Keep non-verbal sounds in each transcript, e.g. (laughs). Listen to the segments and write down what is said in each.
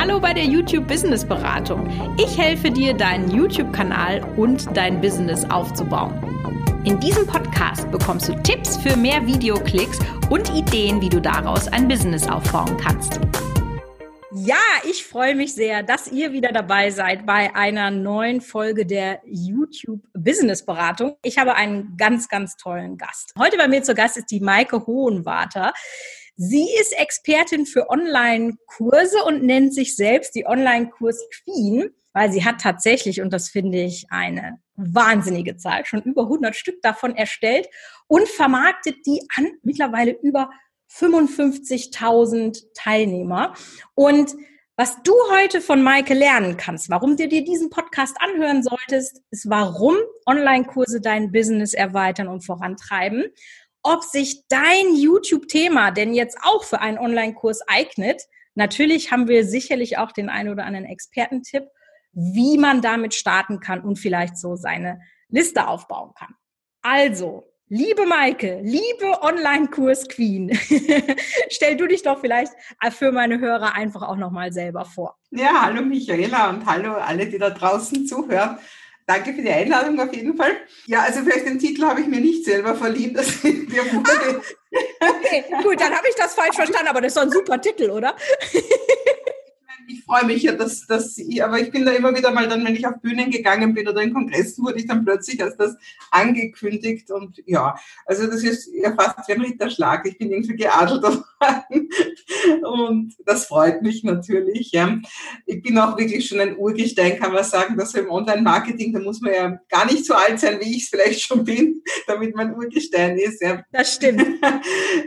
Hallo bei der YouTube Business Beratung. Ich helfe dir, deinen YouTube-Kanal und dein Business aufzubauen. In diesem Podcast bekommst du Tipps für mehr Videoklicks und Ideen, wie du daraus ein Business aufbauen kannst. Ja, ich freue mich sehr, dass ihr wieder dabei seid bei einer neuen Folge der YouTube Business Beratung. Ich habe einen ganz, ganz tollen Gast. Heute bei mir zu Gast ist die Maike Hohenwarter. Sie ist Expertin für Online-Kurse und nennt sich selbst die Online-Kurs-Queen, weil sie hat tatsächlich, und das finde ich eine wahnsinnige Zahl, schon über 100 Stück davon erstellt und vermarktet die an mittlerweile über 55.000 Teilnehmer. Und was du heute von Maike lernen kannst, warum du dir diesen Podcast anhören solltest, ist, warum Online-Kurse dein Business erweitern und vorantreiben ob sich dein YouTube-Thema denn jetzt auch für einen Online-Kurs eignet. Natürlich haben wir sicherlich auch den einen oder anderen Expertentipp, wie man damit starten kann und vielleicht so seine Liste aufbauen kann. Also, liebe Maike, liebe Online-Kurs-Queen, (laughs) stell du dich doch vielleicht für meine Hörer einfach auch nochmal selber vor. Ja, hallo Michaela und hallo alle, die da draußen zuhören. Danke für die Einladung auf jeden Fall. Ja, also vielleicht den Titel habe ich mir nicht selber verliehen. Das mir wurde. Okay, gut, dann habe ich das falsch verstanden, aber das ist doch ein super Titel, oder? Freue mich ja, dass, dass ich, aber ich bin da immer wieder mal dann, wenn ich auf Bühnen gegangen bin oder in Kongressen, wurde ich dann plötzlich als das angekündigt und ja, also das ist ja fast wie ein Ritterschlag. Ich bin irgendwie geadelt (laughs) worden und das freut mich natürlich, ja. Ich bin auch wirklich schon ein Urgestein, kann man sagen, dass im Online-Marketing, da muss man ja gar nicht so alt sein, wie ich es vielleicht schon bin, (laughs) damit man Urgestein ist, ja. Das stimmt. (laughs)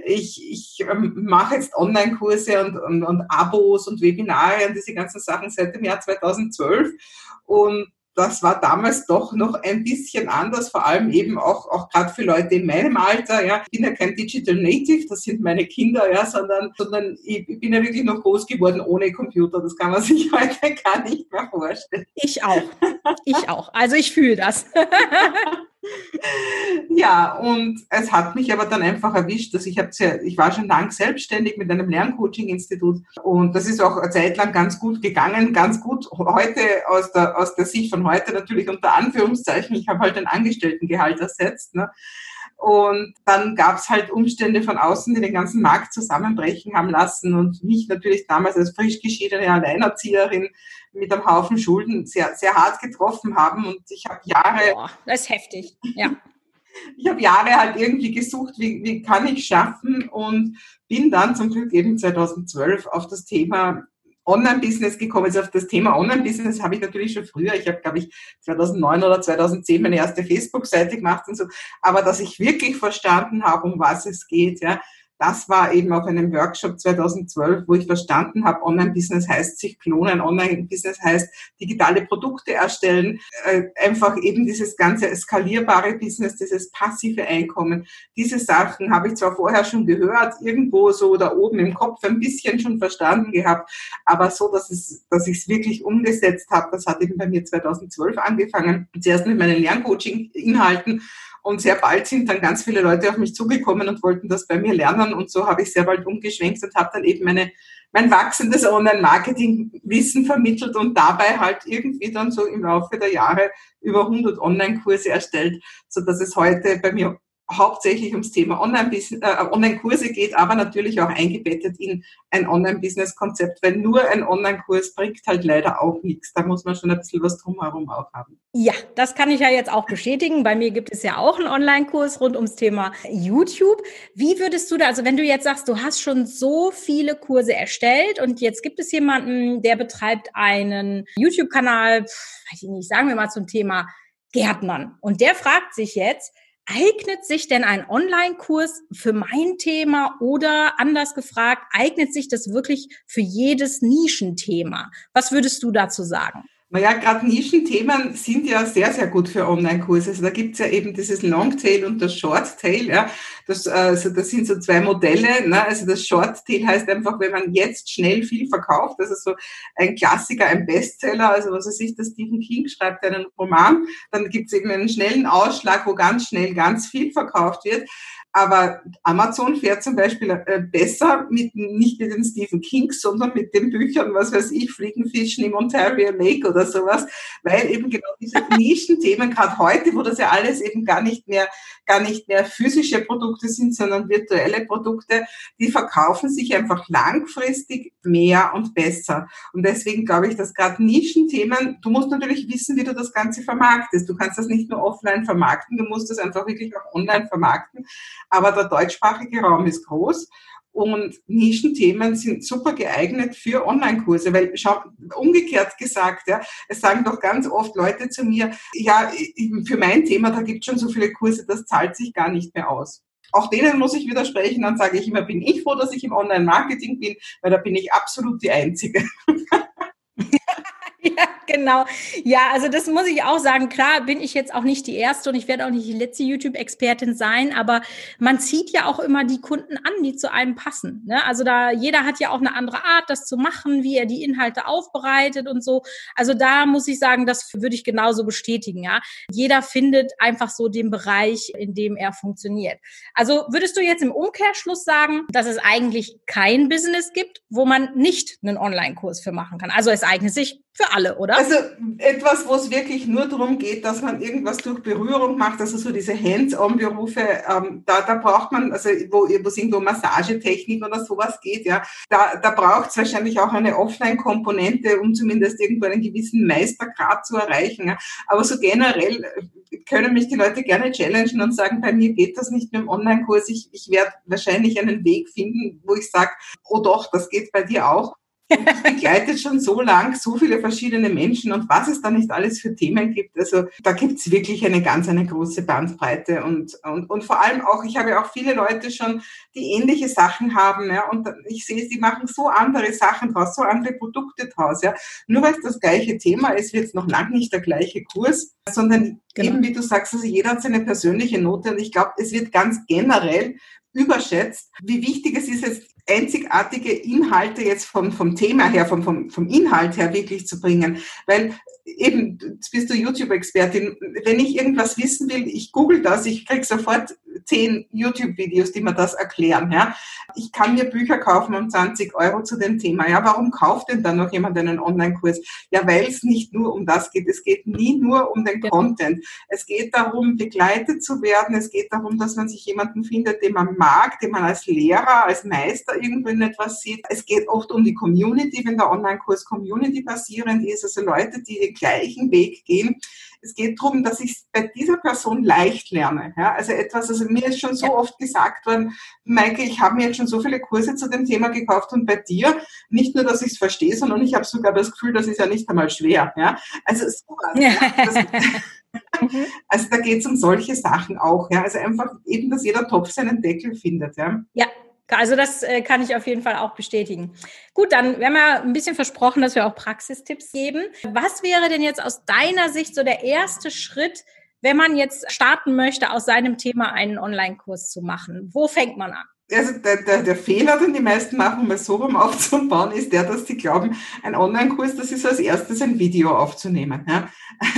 Ich, ich ähm, mache jetzt Online-Kurse und, und, und Abos und Webinare diese ganzen Sachen seit dem Jahr 2012. Und das war damals doch noch ein bisschen anders, vor allem eben auch, auch gerade für Leute in meinem Alter. Ja. Ich bin ja kein Digital Native, das sind meine Kinder, ja, sondern, sondern ich, ich bin ja wirklich noch groß geworden ohne Computer. Das kann man (laughs) sich heute gar nicht mehr vorstellen. Ich auch. Ich auch. Also ich fühle das. (laughs) (laughs) ja, und es hat mich aber dann einfach erwischt, dass ich habe ich war schon lang selbstständig mit einem Lerncoaching-Institut und das ist auch eine Zeit lang ganz gut gegangen, ganz gut heute aus der, aus der Sicht von heute natürlich unter Anführungszeichen, ich habe halt ein Angestelltengehalt ersetzt. Ne? Und dann gab es halt Umstände von außen, die den ganzen Markt zusammenbrechen haben lassen und mich natürlich damals als frisch geschiedene Alleinerzieherin mit einem Haufen Schulden sehr, sehr hart getroffen haben. Und ich habe Jahre. Boah, das ist heftig, ja. (laughs) ich habe Jahre halt irgendwie gesucht, wie, wie kann ich schaffen und bin dann zum Glück eben 2012 auf das Thema Online-Business gekommen ist. Auf das Thema Online-Business habe ich natürlich schon früher, ich habe, glaube ich, 2009 oder 2010 meine erste Facebook-Seite gemacht und so, aber dass ich wirklich verstanden habe, um was es geht, ja, das war eben auf einem Workshop 2012, wo ich verstanden habe, Online-Business heißt sich klonen, Online-Business heißt digitale Produkte erstellen, äh, einfach eben dieses ganze skalierbare Business, dieses passive Einkommen. Diese Sachen habe ich zwar vorher schon gehört, irgendwo so da oben im Kopf ein bisschen schon verstanden gehabt, aber so, dass, es, dass ich es wirklich umgesetzt habe, das hat eben bei mir 2012 angefangen. Zuerst mit meinen Lerncoaching-Inhalten und sehr bald sind dann ganz viele Leute auf mich zugekommen und wollten das bei mir lernen. Und so habe ich sehr bald umgeschwenkt und habe dann eben meine, mein wachsendes Online-Marketing-Wissen vermittelt und dabei halt irgendwie dann so im Laufe der Jahre über 100 Online-Kurse erstellt, so dass es heute bei mir hauptsächlich ums Thema Online-Kurse äh, Online geht, aber natürlich auch eingebettet in ein Online-Business-Konzept, weil nur ein Online-Kurs bringt halt leider auch nichts. Da muss man schon ein bisschen was drumherum auch haben. Ja, das kann ich ja jetzt auch bestätigen. Bei mir gibt es ja auch einen Online-Kurs rund ums Thema YouTube. Wie würdest du da, also wenn du jetzt sagst, du hast schon so viele Kurse erstellt und jetzt gibt es jemanden, der betreibt einen YouTube-Kanal, weiß ich nicht, sagen wir mal zum Thema Gärtnern. Und der fragt sich jetzt, Eignet sich denn ein Online-Kurs für mein Thema oder anders gefragt, eignet sich das wirklich für jedes Nischenthema? Was würdest du dazu sagen? Naja, gerade Nischenthemen sind ja sehr, sehr gut für Online-Kurse. Also da gibt's ja eben dieses Longtail und das Shorttail. Ja. Das, also das sind so zwei Modelle. Ne? Also das Shorttail heißt einfach, wenn man jetzt schnell viel verkauft, also so ein Klassiker, ein Bestseller, also was weiß ich, der Stephen King schreibt einen Roman, dann gibt's eben einen schnellen Ausschlag, wo ganz schnell ganz viel verkauft wird. Aber Amazon fährt zum Beispiel äh, besser mit, nicht mit den Stephen Kings, sondern mit den Büchern, was weiß ich, Fliegenfischen im Ontario Lake oder sowas, weil eben genau diese (laughs) Nischenthemen, gerade heute, wo das ja alles eben gar nicht mehr, gar nicht mehr physische Produkte sind, sondern virtuelle Produkte, die verkaufen sich einfach langfristig mehr und besser. Und deswegen glaube ich, dass gerade Nischenthemen, du musst natürlich wissen, wie du das Ganze vermarktest. Du kannst das nicht nur offline vermarkten, du musst das einfach wirklich auch online vermarkten. Aber der deutschsprachige Raum ist groß. Und Nischenthemen sind super geeignet für Online-Kurse, weil schau, umgekehrt gesagt, ja, es sagen doch ganz oft Leute zu mir, ja, für mein Thema, da gibt es schon so viele Kurse, das zahlt sich gar nicht mehr aus. Auch denen muss ich widersprechen, dann sage ich immer, bin ich froh, dass ich im Online-Marketing bin, weil da bin ich absolut die Einzige. (laughs) Ja, (laughs) genau. Ja, also das muss ich auch sagen. Klar bin ich jetzt auch nicht die erste und ich werde auch nicht die letzte YouTube-Expertin sein, aber man zieht ja auch immer die Kunden an, die zu einem passen. Ne? Also da jeder hat ja auch eine andere Art, das zu machen, wie er die Inhalte aufbereitet und so. Also da muss ich sagen, das würde ich genauso bestätigen. Ja, jeder findet einfach so den Bereich, in dem er funktioniert. Also würdest du jetzt im Umkehrschluss sagen, dass es eigentlich kein Business gibt, wo man nicht einen Online-Kurs für machen kann? Also es eignet sich für alle, oder? Also etwas, wo es wirklich nur darum geht, dass man irgendwas durch Berührung macht, also so diese Hands-on-Berufe, ähm, da, da braucht man, also wo, es irgendwo Massagetechnik oder sowas geht, ja, da, da braucht es wahrscheinlich auch eine Offline-Komponente, um zumindest irgendwo einen gewissen Meistergrad zu erreichen. Ja. Aber so generell äh, können mich die Leute gerne challengen und sagen, bei mir geht das nicht mit dem Online-Kurs. Ich, ich werde wahrscheinlich einen Weg finden, wo ich sage, oh doch, das geht bei dir auch (laughs) begleitet schon so lang so viele verschiedene Menschen und was es da nicht alles für Themen gibt. Also da gibt es wirklich eine ganz, eine große Bandbreite und, und, und vor allem auch, ich habe auch viele Leute schon, die ähnliche Sachen haben, ja, und ich sehe, sie machen so andere Sachen draus, so andere Produkte draus, ja. Nur weil es das gleiche Thema ist, wird es noch lange nicht der gleiche Kurs, sondern genau. eben, wie du sagst, also jeder hat seine persönliche Note und ich glaube, es wird ganz generell überschätzt, wie wichtig es ist, jetzt einzigartige Inhalte jetzt vom, vom Thema her, vom, vom, vom Inhalt her wirklich zu bringen. Weil eben, jetzt bist du YouTube-Expertin, wenn ich irgendwas wissen will, ich google das, ich krieg sofort zehn YouTube-Videos, die mir das erklären. Ja. Ich kann mir Bücher kaufen um 20 Euro zu dem Thema. Ja, warum kauft denn dann noch jemand einen Online-Kurs? Ja, weil es nicht nur um das geht. Es geht nie nur um den Content. Es geht darum, begleitet zu werden. Es geht darum, dass man sich jemanden findet, den man mag, den man als Lehrer, als Meister irgendwo in etwas sieht. Es geht oft um die Community, wenn der Online-Kurs Community basierend ist, also Leute, die den gleichen Weg gehen. Es geht darum, dass ich es bei dieser Person leicht lerne. Ja? Also etwas, also mir ist schon so ja. oft gesagt worden, Maike, ich habe mir jetzt schon so viele Kurse zu dem Thema gekauft und bei dir nicht nur, dass ich es verstehe, sondern ich habe sogar das Gefühl, das ist ja nicht einmal schwer. Ja? Also sowas. Ja. Das, (laughs) (laughs) mhm. also da geht es um solche Sachen auch. Ja? Also einfach eben, dass jeder Topf seinen Deckel findet. Ja. ja. Also das äh, kann ich auf jeden Fall auch bestätigen. Gut, dann wir haben ja ein bisschen versprochen, dass wir auch Praxistipps geben. Was wäre denn jetzt aus deiner Sicht so der erste Schritt, wenn man jetzt starten möchte, aus seinem Thema einen Online-Kurs zu machen? Wo fängt man an? Also der, der, der Fehler, den die meisten machen, mal so rum aufzubauen, ist der, dass sie glauben, ein Online-Kurs, das ist als erstes ein Video aufzunehmen. Ja?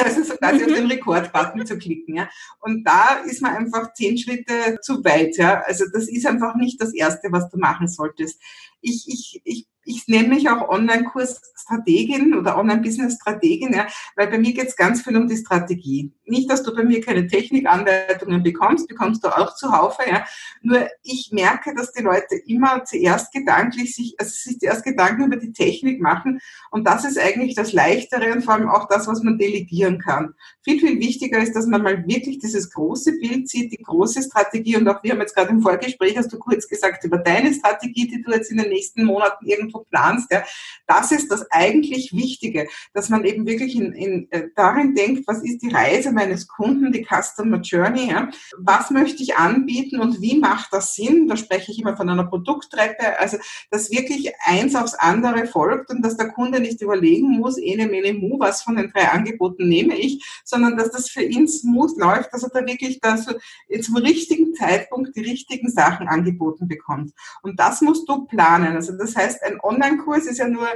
Also so quasi auf den Rekord-Button zu klicken. Ja? Und da ist man einfach zehn Schritte zu weit. Ja? Also das ist einfach nicht das Erste, was du machen solltest. Ich, ich, ich ich nenne mich auch Online-Kurs-Strategin oder Online-Business-Strategin, ja, weil bei mir geht es ganz viel um die Strategie. Nicht, dass du bei mir keine Technikanleitungen bekommst, bekommst du auch zuhaufe, ja. Nur ich merke, dass die Leute immer zuerst gedanklich sich, also sich zuerst Gedanken über die Technik machen und das ist eigentlich das Leichtere und vor allem auch das, was man delegieren kann. Viel, viel wichtiger ist, dass man mal wirklich dieses große Bild sieht, die große Strategie und auch wir haben jetzt gerade im Vorgespräch, hast du kurz gesagt, über deine Strategie, die du jetzt in den nächsten Monaten irgendwo planst. Ja, das ist das eigentlich Wichtige, dass man eben wirklich in, in, äh, darin denkt, was ist die Reise meines Kunden, die Customer Journey, ja? was möchte ich anbieten und wie macht das Sinn? Da spreche ich immer von einer Produkttreppe, also dass wirklich eins aufs andere folgt und dass der Kunde nicht überlegen muss, ene, mene, mu, was von den drei Angeboten nehme ich, sondern dass das für ihn smooth läuft, dass er da wirklich da so zum richtigen Zeitpunkt die richtigen Sachen angeboten bekommt. Und das musst du planen. Lernen. Also das heißt, ein Online-Kurs ist ja nur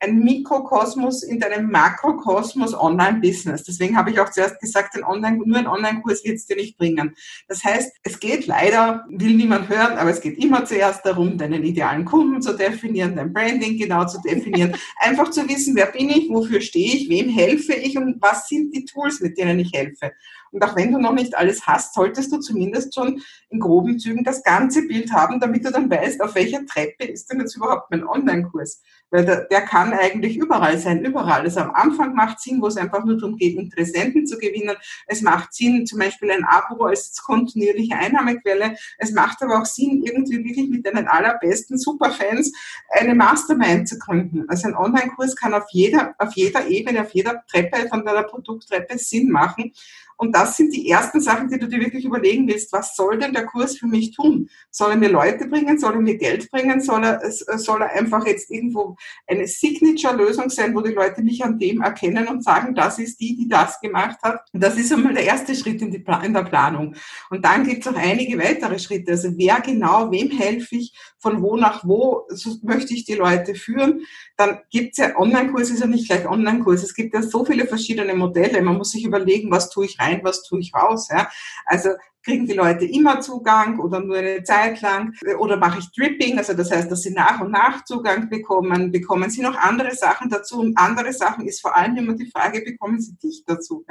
ein Mikrokosmos in deinem Makrokosmos Online-Business. Deswegen habe ich auch zuerst gesagt, ein Online, nur ein Online-Kurs wird es dir nicht bringen. Das heißt, es geht leider, will niemand hören, aber es geht immer zuerst darum, deinen idealen Kunden zu definieren, dein Branding genau zu definieren, (laughs) einfach zu wissen, wer bin ich, wofür stehe ich, wem helfe ich und was sind die Tools, mit denen ich helfe. Und auch wenn du noch nicht alles hast, solltest du zumindest schon in groben Zügen das ganze Bild haben, damit du dann weißt, auf welcher Treppe ist denn jetzt überhaupt mein Online-Kurs. Weil der, der kann eigentlich überall sein, überall. Also am Anfang macht Sinn, wo es einfach nur darum geht, Interessenten zu gewinnen. Es macht Sinn, zum Beispiel ein Abo als kontinuierliche Einnahmequelle. Es macht aber auch Sinn, irgendwie wirklich mit deinen allerbesten Superfans eine Mastermind zu gründen. Also ein Online-Kurs kann auf jeder, auf jeder Ebene, auf jeder Treppe von deiner Produkttreppe Sinn machen. Und das sind die ersten Sachen, die du dir wirklich überlegen willst. Was soll denn der Kurs für mich tun? Soll er mir Leute bringen? Soll er mir Geld bringen? Soll er, soll er einfach jetzt irgendwo eine Signature-Lösung sein, wo die Leute mich an dem erkennen und sagen, das ist die, die das gemacht hat? Das ist einmal der erste Schritt in, in der Planung. Und dann gibt es auch einige weitere Schritte. Also wer genau, wem helfe ich, von wo nach wo so möchte ich die Leute führen? Dann gibt es ja Online-Kurs, ist ja nicht gleich Online-Kurs. Es gibt ja so viele verschiedene Modelle. Man muss sich überlegen, was tue ich rein rein, was tue ich raus. Ja? Also kriegen die Leute immer Zugang oder nur eine Zeit lang oder mache ich Dripping, also das heißt, dass sie nach und nach Zugang bekommen, bekommen sie noch andere Sachen dazu und andere Sachen ist vor allem immer die Frage, bekommen sie dich dazu?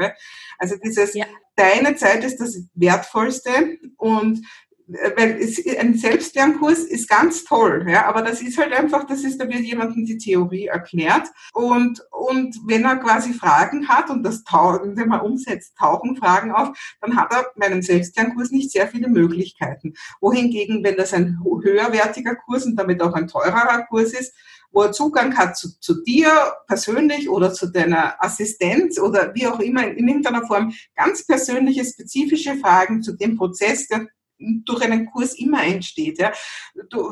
Also dieses, ja. deine Zeit ist das Wertvollste und weil es, ein Selbstlernkurs ist ganz toll, ja, aber das ist halt einfach, das ist, da wird jemandem die Theorie erklärt und, und wenn er quasi Fragen hat und das tauchen, wenn man umsetzt, tauchen Fragen auf, dann hat er bei einem Selbstlernkurs nicht sehr viele Möglichkeiten. Wohingegen, wenn das ein höherwertiger Kurs und damit auch ein teurerer Kurs ist, wo er Zugang hat zu, zu dir persönlich oder zu deiner Assistenz oder wie auch immer in irgendeiner Form ganz persönliche, spezifische Fragen zu dem Prozess, der durch einen Kurs immer entsteht, ja,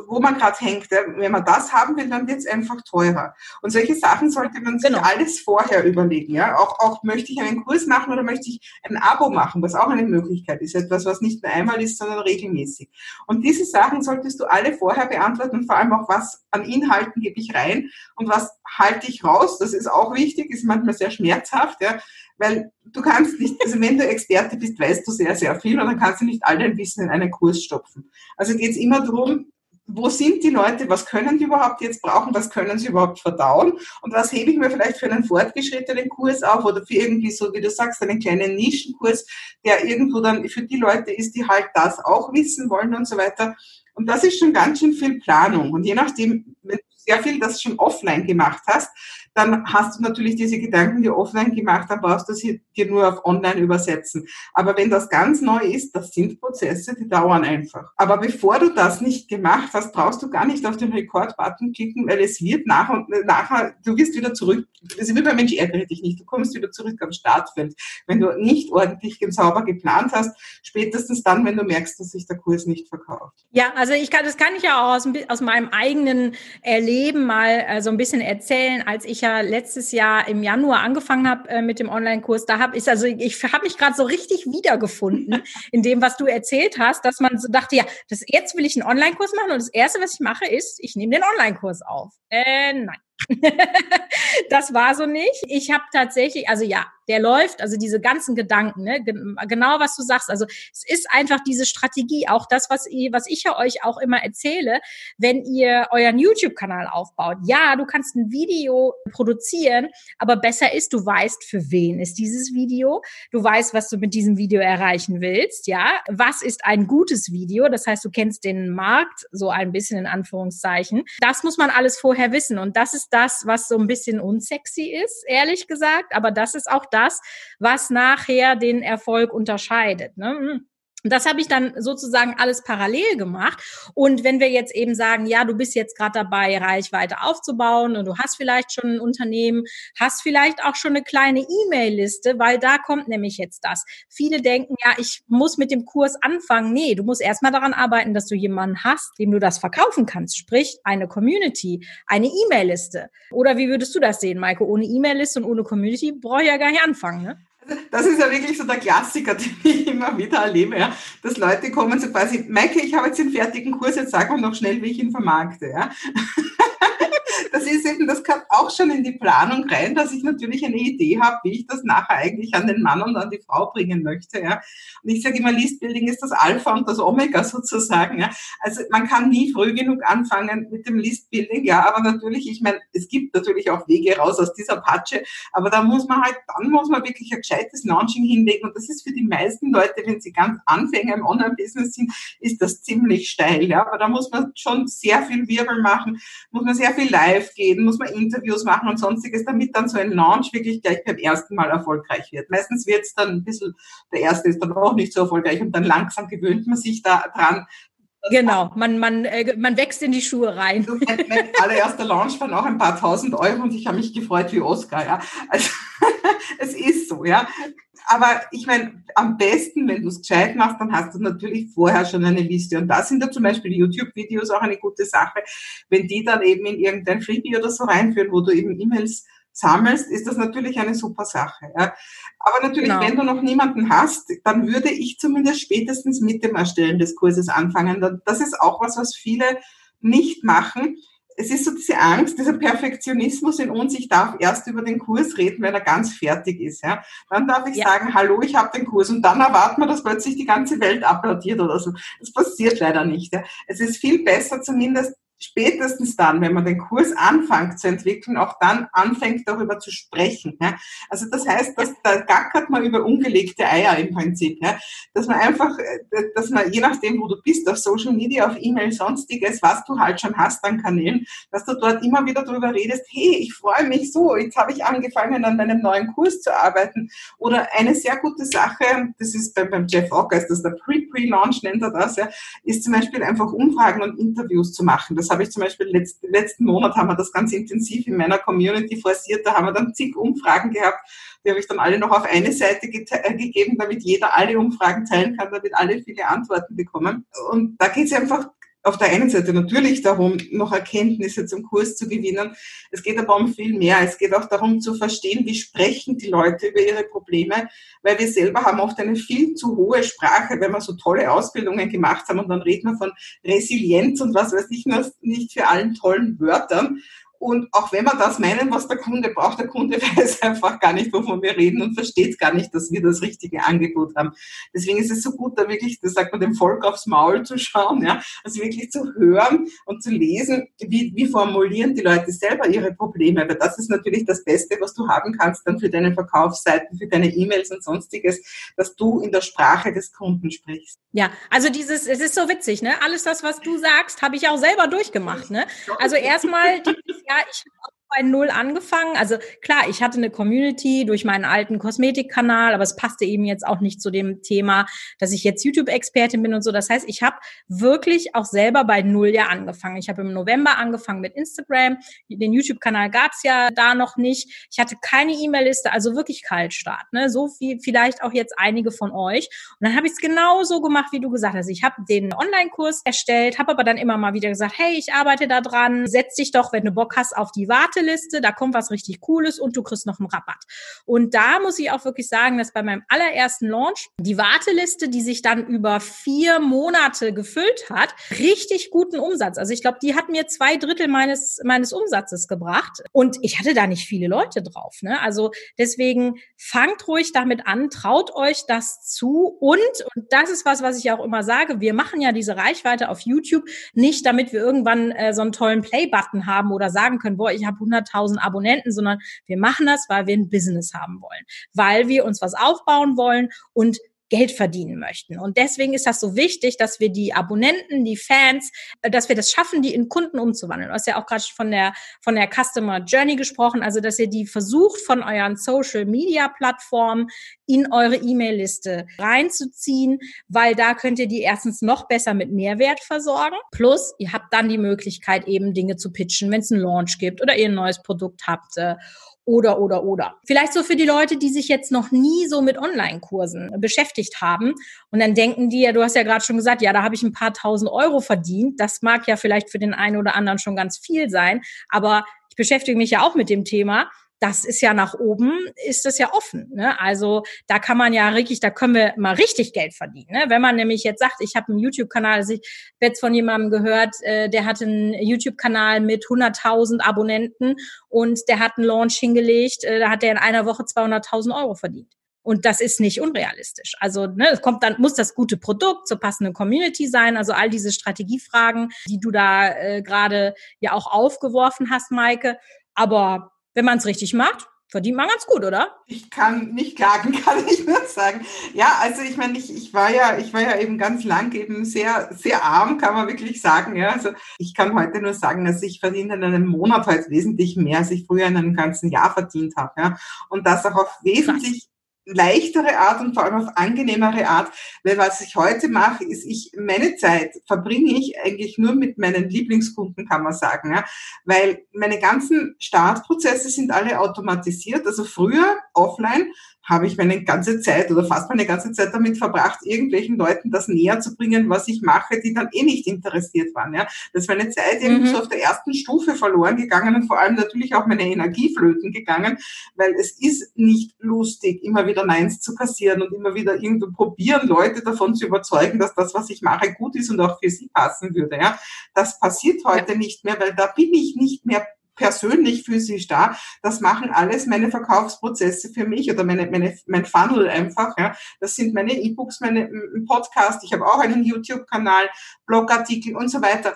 wo man gerade hängt. Ja. Wenn man das haben will, dann wird es einfach teurer. Und solche Sachen sollte man sich genau. alles vorher überlegen. Ja. Auch, auch möchte ich einen Kurs machen oder möchte ich ein Abo machen, was auch eine Möglichkeit ist. Etwas, was nicht nur einmal ist, sondern regelmäßig. Und diese Sachen solltest du alle vorher beantworten und vor allem auch, was an Inhalten gebe ich rein und was halte ich raus. Das ist auch wichtig, ist manchmal sehr schmerzhaft. Ja weil du kannst nicht, also wenn du Experte bist, weißt du sehr, sehr viel und dann kannst du nicht all dein Wissen in einen Kurs stopfen. Also geht es immer darum, wo sind die Leute, was können die überhaupt jetzt brauchen, was können sie überhaupt verdauen und was hebe ich mir vielleicht für einen fortgeschrittenen Kurs auf oder für irgendwie so, wie du sagst, einen kleinen Nischenkurs, der irgendwo dann für die Leute ist, die halt das auch wissen wollen und so weiter. Und das ist schon ganz schön viel Planung. Und je nachdem, wenn du sehr viel das schon offline gemacht hast, dann hast du natürlich diese Gedanken, die offline gemacht haben, brauchst du sie dir nur auf online übersetzen. Aber wenn das ganz neu ist, das sind Prozesse, die dauern einfach. Aber bevor du das nicht gemacht hast, brauchst du gar nicht auf den Rekord-Button klicken, weil es wird nach und nachher, du wirst wieder zurück. Das ist wie beim Mensch ärgere dich nicht. Du kommst wieder zurück am Startfeld. Wenn du nicht ordentlich und sauber geplant hast, spätestens dann, wenn du merkst, dass sich der Kurs nicht verkauft. Ja, also ich kann, das kann ich ja auch aus, aus meinem eigenen Erleben mal äh, so ein bisschen erzählen, als ich ja letztes Jahr im Januar angefangen habe äh, mit dem Online-Kurs, da habe ich, also ich habe mich gerade so richtig wiedergefunden (laughs) in dem, was du erzählt hast, dass man so dachte, ja, das, jetzt will ich einen Online-Kurs machen und das Erste, was ich mache, ist, ich nehme den Online-Kurs auf. Äh, nein. (laughs) das war so nicht. Ich habe tatsächlich, also ja, der läuft, also diese ganzen Gedanken, ne, genau was du sagst. Also es ist einfach diese Strategie, auch das, was, ihr, was ich ja euch auch immer erzähle, wenn ihr euren YouTube-Kanal aufbaut. Ja, du kannst ein Video produzieren, aber besser ist, du weißt, für wen ist dieses Video. Du weißt, was du mit diesem Video erreichen willst. Ja, was ist ein gutes Video? Das heißt, du kennst den Markt so ein bisschen in Anführungszeichen. Das muss man alles vorher wissen und das ist das, was so ein bisschen unsexy ist, ehrlich gesagt. Aber das ist auch das, was nachher den Erfolg unterscheidet. Ne? Hm. Das habe ich dann sozusagen alles parallel gemacht. Und wenn wir jetzt eben sagen, ja, du bist jetzt gerade dabei, Reichweite aufzubauen und du hast vielleicht schon ein Unternehmen, hast vielleicht auch schon eine kleine E-Mail-Liste, weil da kommt nämlich jetzt das. Viele denken, ja, ich muss mit dem Kurs anfangen. Nee, du musst erstmal daran arbeiten, dass du jemanden hast, dem du das verkaufen kannst. Sprich, eine Community, eine E-Mail-Liste. Oder wie würdest du das sehen, Maike? Ohne E-Mail-Liste und ohne Community brauche ich ja gar nicht anfangen, ne? Das ist ja wirklich so der Klassiker, (laughs) den ich immer wieder erlebe, ja, dass Leute kommen so quasi, Maike, ich habe jetzt den fertigen Kurs, jetzt sag mir noch schnell, wie ich ihn vermarkte. Ja. (laughs) das ist eben, das kann auch schon in die Planung rein, dass ich natürlich eine Idee habe, wie ich das nachher eigentlich an den Mann und an die Frau bringen möchte. Ja. Und ich sage immer, Listbuilding ist das Alpha und das Omega (laughs) sozusagen. Ja. Also man kann nie früh genug anfangen mit dem Listbuilding, ja, aber natürlich, ich meine, es gibt natürlich auch Wege raus aus dieser Patsche, aber da muss man halt, dann muss man wirklich ein gescheites Launching hinlegen und das ist für die meisten Leute, wenn sie ganz Anfänger im Online-Business sind, ist das ziemlich steil, ja, aber da muss man schon sehr viel Wirbel machen, muss man sehr viel live gehen, muss man Interviews machen und sonstiges, damit dann so ein Launch wirklich gleich beim ersten Mal erfolgreich wird. Meistens wird es dann ein bisschen, der erste ist dann auch nicht so erfolgreich und dann langsam gewöhnt man sich da dran. Genau, man, man, äh, man wächst in die Schuhe rein. Also mein, mein allererster Launch waren auch ein paar tausend Euro und ich habe mich gefreut wie Oscar. Ja. Also (laughs) es ist so, ja. Aber ich meine, am besten, wenn du es gescheit machst, dann hast du natürlich vorher schon eine Liste. Und da sind ja zum Beispiel YouTube-Videos auch eine gute Sache. Wenn die dann eben in irgendein Freebie oder so reinführen, wo du eben E-Mails sammelst, ist das natürlich eine super Sache. Ja. Aber natürlich, genau. wenn du noch niemanden hast, dann würde ich zumindest spätestens mit dem Erstellen des Kurses anfangen. Das ist auch was, was viele nicht machen es ist so diese Angst, dieser Perfektionismus in uns, ich darf erst über den Kurs reden, wenn er ganz fertig ist. Ja? Dann darf ich ja. sagen, hallo, ich habe den Kurs und dann erwartet man, dass plötzlich die ganze Welt applaudiert oder so. Das passiert leider nicht. Ja? Es ist viel besser zumindest spätestens dann, wenn man den Kurs anfängt zu entwickeln, auch dann anfängt darüber zu sprechen. Ja? Also das heißt, dass da gackert man über ungelegte Eier im Prinzip, ja? dass man einfach, äh, dass man je nachdem, wo du bist, auf Social Media, auf E-Mail, sonstiges, was du halt schon hast an Kanälen, dass du dort immer wieder darüber redest, hey, ich freue mich so, jetzt habe ich angefangen an meinem neuen Kurs zu arbeiten. Oder eine sehr gute Sache, das ist beim, beim Jeff Ocker, ist das der Pre-Pre-Launch nennt er das, ja, ist zum Beispiel einfach Umfragen und Interviews zu machen. Das das habe ich zum Beispiel letzt, letzten Monat haben wir das ganz intensiv in meiner Community forciert. Da haben wir dann zig Umfragen gehabt. Die habe ich dann alle noch auf eine Seite äh, gegeben, damit jeder alle Umfragen teilen kann, damit alle viele Antworten bekommen. Und da geht es einfach auf der einen Seite natürlich darum, noch Erkenntnisse zum Kurs zu gewinnen. Es geht aber um viel mehr. Es geht auch darum zu verstehen, wie sprechen die Leute über ihre Probleme, weil wir selber haben oft eine viel zu hohe Sprache, wenn wir so tolle Ausbildungen gemacht haben und dann reden wir von Resilienz und was weiß ich nicht für allen tollen Wörtern. Und auch wenn wir das meinen, was der Kunde braucht, der Kunde (laughs) weiß einfach gar nicht, wovon wir reden und versteht gar nicht, dass wir das richtige Angebot haben. Deswegen ist es so gut, da wirklich, das sagt man, dem Volk aufs Maul zu schauen, ja, also wirklich zu hören und zu lesen, wie, wie formulieren die Leute selber ihre Probleme. Weil das ist natürlich das Beste, was du haben kannst dann für deine Verkaufsseiten, für deine E-Mails und sonstiges, dass du in der Sprache des Kunden sprichst. Ja, also dieses, es ist so witzig, ne? Alles das, was du sagst, habe ich auch selber durchgemacht, ne? Also erstmal ja, ich habe bei Null angefangen. Also klar, ich hatte eine Community durch meinen alten Kosmetikkanal, aber es passte eben jetzt auch nicht zu dem Thema, dass ich jetzt YouTube-Expertin bin und so. Das heißt, ich habe wirklich auch selber bei Null ja angefangen. Ich habe im November angefangen mit Instagram. Den YouTube-Kanal gab's ja da noch nicht. Ich hatte keine E-Mail-Liste, also wirklich Kaltstart. Ne? So wie vielleicht auch jetzt einige von euch. Und dann habe ich es genauso gemacht, wie du gesagt hast. Ich habe den Online-Kurs erstellt, habe aber dann immer mal wieder gesagt, hey, ich arbeite da dran. Setz dich doch, wenn du Bock hast, auf die Warte Warteliste, da kommt was richtig Cooles und du kriegst noch einen Rabatt. Und da muss ich auch wirklich sagen, dass bei meinem allerersten Launch die Warteliste, die sich dann über vier Monate gefüllt hat, richtig guten Umsatz. Also ich glaube, die hat mir zwei Drittel meines, meines Umsatzes gebracht. Und ich hatte da nicht viele Leute drauf. Ne? Also deswegen fangt ruhig damit an, traut euch das zu. Und, und das ist was, was ich auch immer sage, wir machen ja diese Reichweite auf YouTube nicht, damit wir irgendwann äh, so einen tollen Play-Button haben oder sagen können, boah, ich habe 100.000 Abonnenten, sondern wir machen das, weil wir ein Business haben wollen, weil wir uns was aufbauen wollen und Geld verdienen möchten. Und deswegen ist das so wichtig, dass wir die Abonnenten, die Fans, äh, dass wir das schaffen, die in Kunden umzuwandeln. Du hast ja auch gerade von der, von der Customer Journey gesprochen, also dass ihr die versucht, von euren Social Media Plattformen in eure E-Mail-Liste reinzuziehen, weil da könnt ihr die erstens noch besser mit Mehrwert versorgen. Plus, ihr habt dann die Möglichkeit, eben Dinge zu pitchen, wenn es einen Launch gibt oder ihr ein neues Produkt habt äh, oder, oder, oder. Vielleicht so für die Leute, die sich jetzt noch nie so mit Online-Kursen beschäftigt haben und dann denken die, ja, du hast ja gerade schon gesagt, ja, da habe ich ein paar tausend Euro verdient. Das mag ja vielleicht für den einen oder anderen schon ganz viel sein, aber ich beschäftige mich ja auch mit dem Thema das ist ja nach oben, ist das ja offen. Ne? Also da kann man ja richtig, da können wir mal richtig Geld verdienen. Ne? Wenn man nämlich jetzt sagt, ich habe einen YouTube-Kanal, also ich habe jetzt von jemandem gehört, äh, der hat einen YouTube-Kanal mit 100.000 Abonnenten und der hat einen Launch hingelegt, äh, da hat er in einer Woche 200.000 Euro verdient. Und das ist nicht unrealistisch. Also ne, es kommt dann muss das gute Produkt zur passenden Community sein. Also all diese Strategiefragen, die du da äh, gerade ja auch aufgeworfen hast, Maike. Aber wenn man es richtig macht, verdient man ganz gut, oder? Ich kann nicht klagen, (laughs) kann ich nur sagen. Ja, also ich meine, ich, ich war ja, ich war ja eben ganz lang eben sehr, sehr arm, kann man wirklich sagen. Ja, also ich kann heute nur sagen, dass ich verdiene in einem Monat halt wesentlich mehr, als ich früher in einem ganzen Jahr verdient habe. Ja, und das auch auf wesentlich leichtere Art und vor allem auf angenehmere Art, weil was ich heute mache, ist ich, meine Zeit verbringe ich eigentlich nur mit meinen Lieblingskunden, kann man sagen, ja, weil meine ganzen Startprozesse sind alle automatisiert, also früher offline habe ich meine ganze Zeit oder fast meine ganze Zeit damit verbracht, irgendwelchen Leuten das näher zu bringen, was ich mache, die dann eh nicht interessiert waren. Ja, das ist meine Zeit mhm. irgendwie so auf der ersten Stufe verloren gegangen und vor allem natürlich auch meine Energie flöten gegangen, weil es ist nicht lustig, immer wieder Neins zu kassieren und immer wieder irgendwo probieren, Leute davon zu überzeugen, dass das, was ich mache, gut ist und auch für sie passen würde. Ja, das passiert heute ja. nicht mehr, weil da bin ich nicht mehr persönlich physisch da. Das machen alles meine Verkaufsprozesse für mich oder meine, meine, mein Funnel einfach. Ja. Das sind meine E-Books, meine Podcast. Ich habe auch einen YouTube-Kanal, Blogartikel und so weiter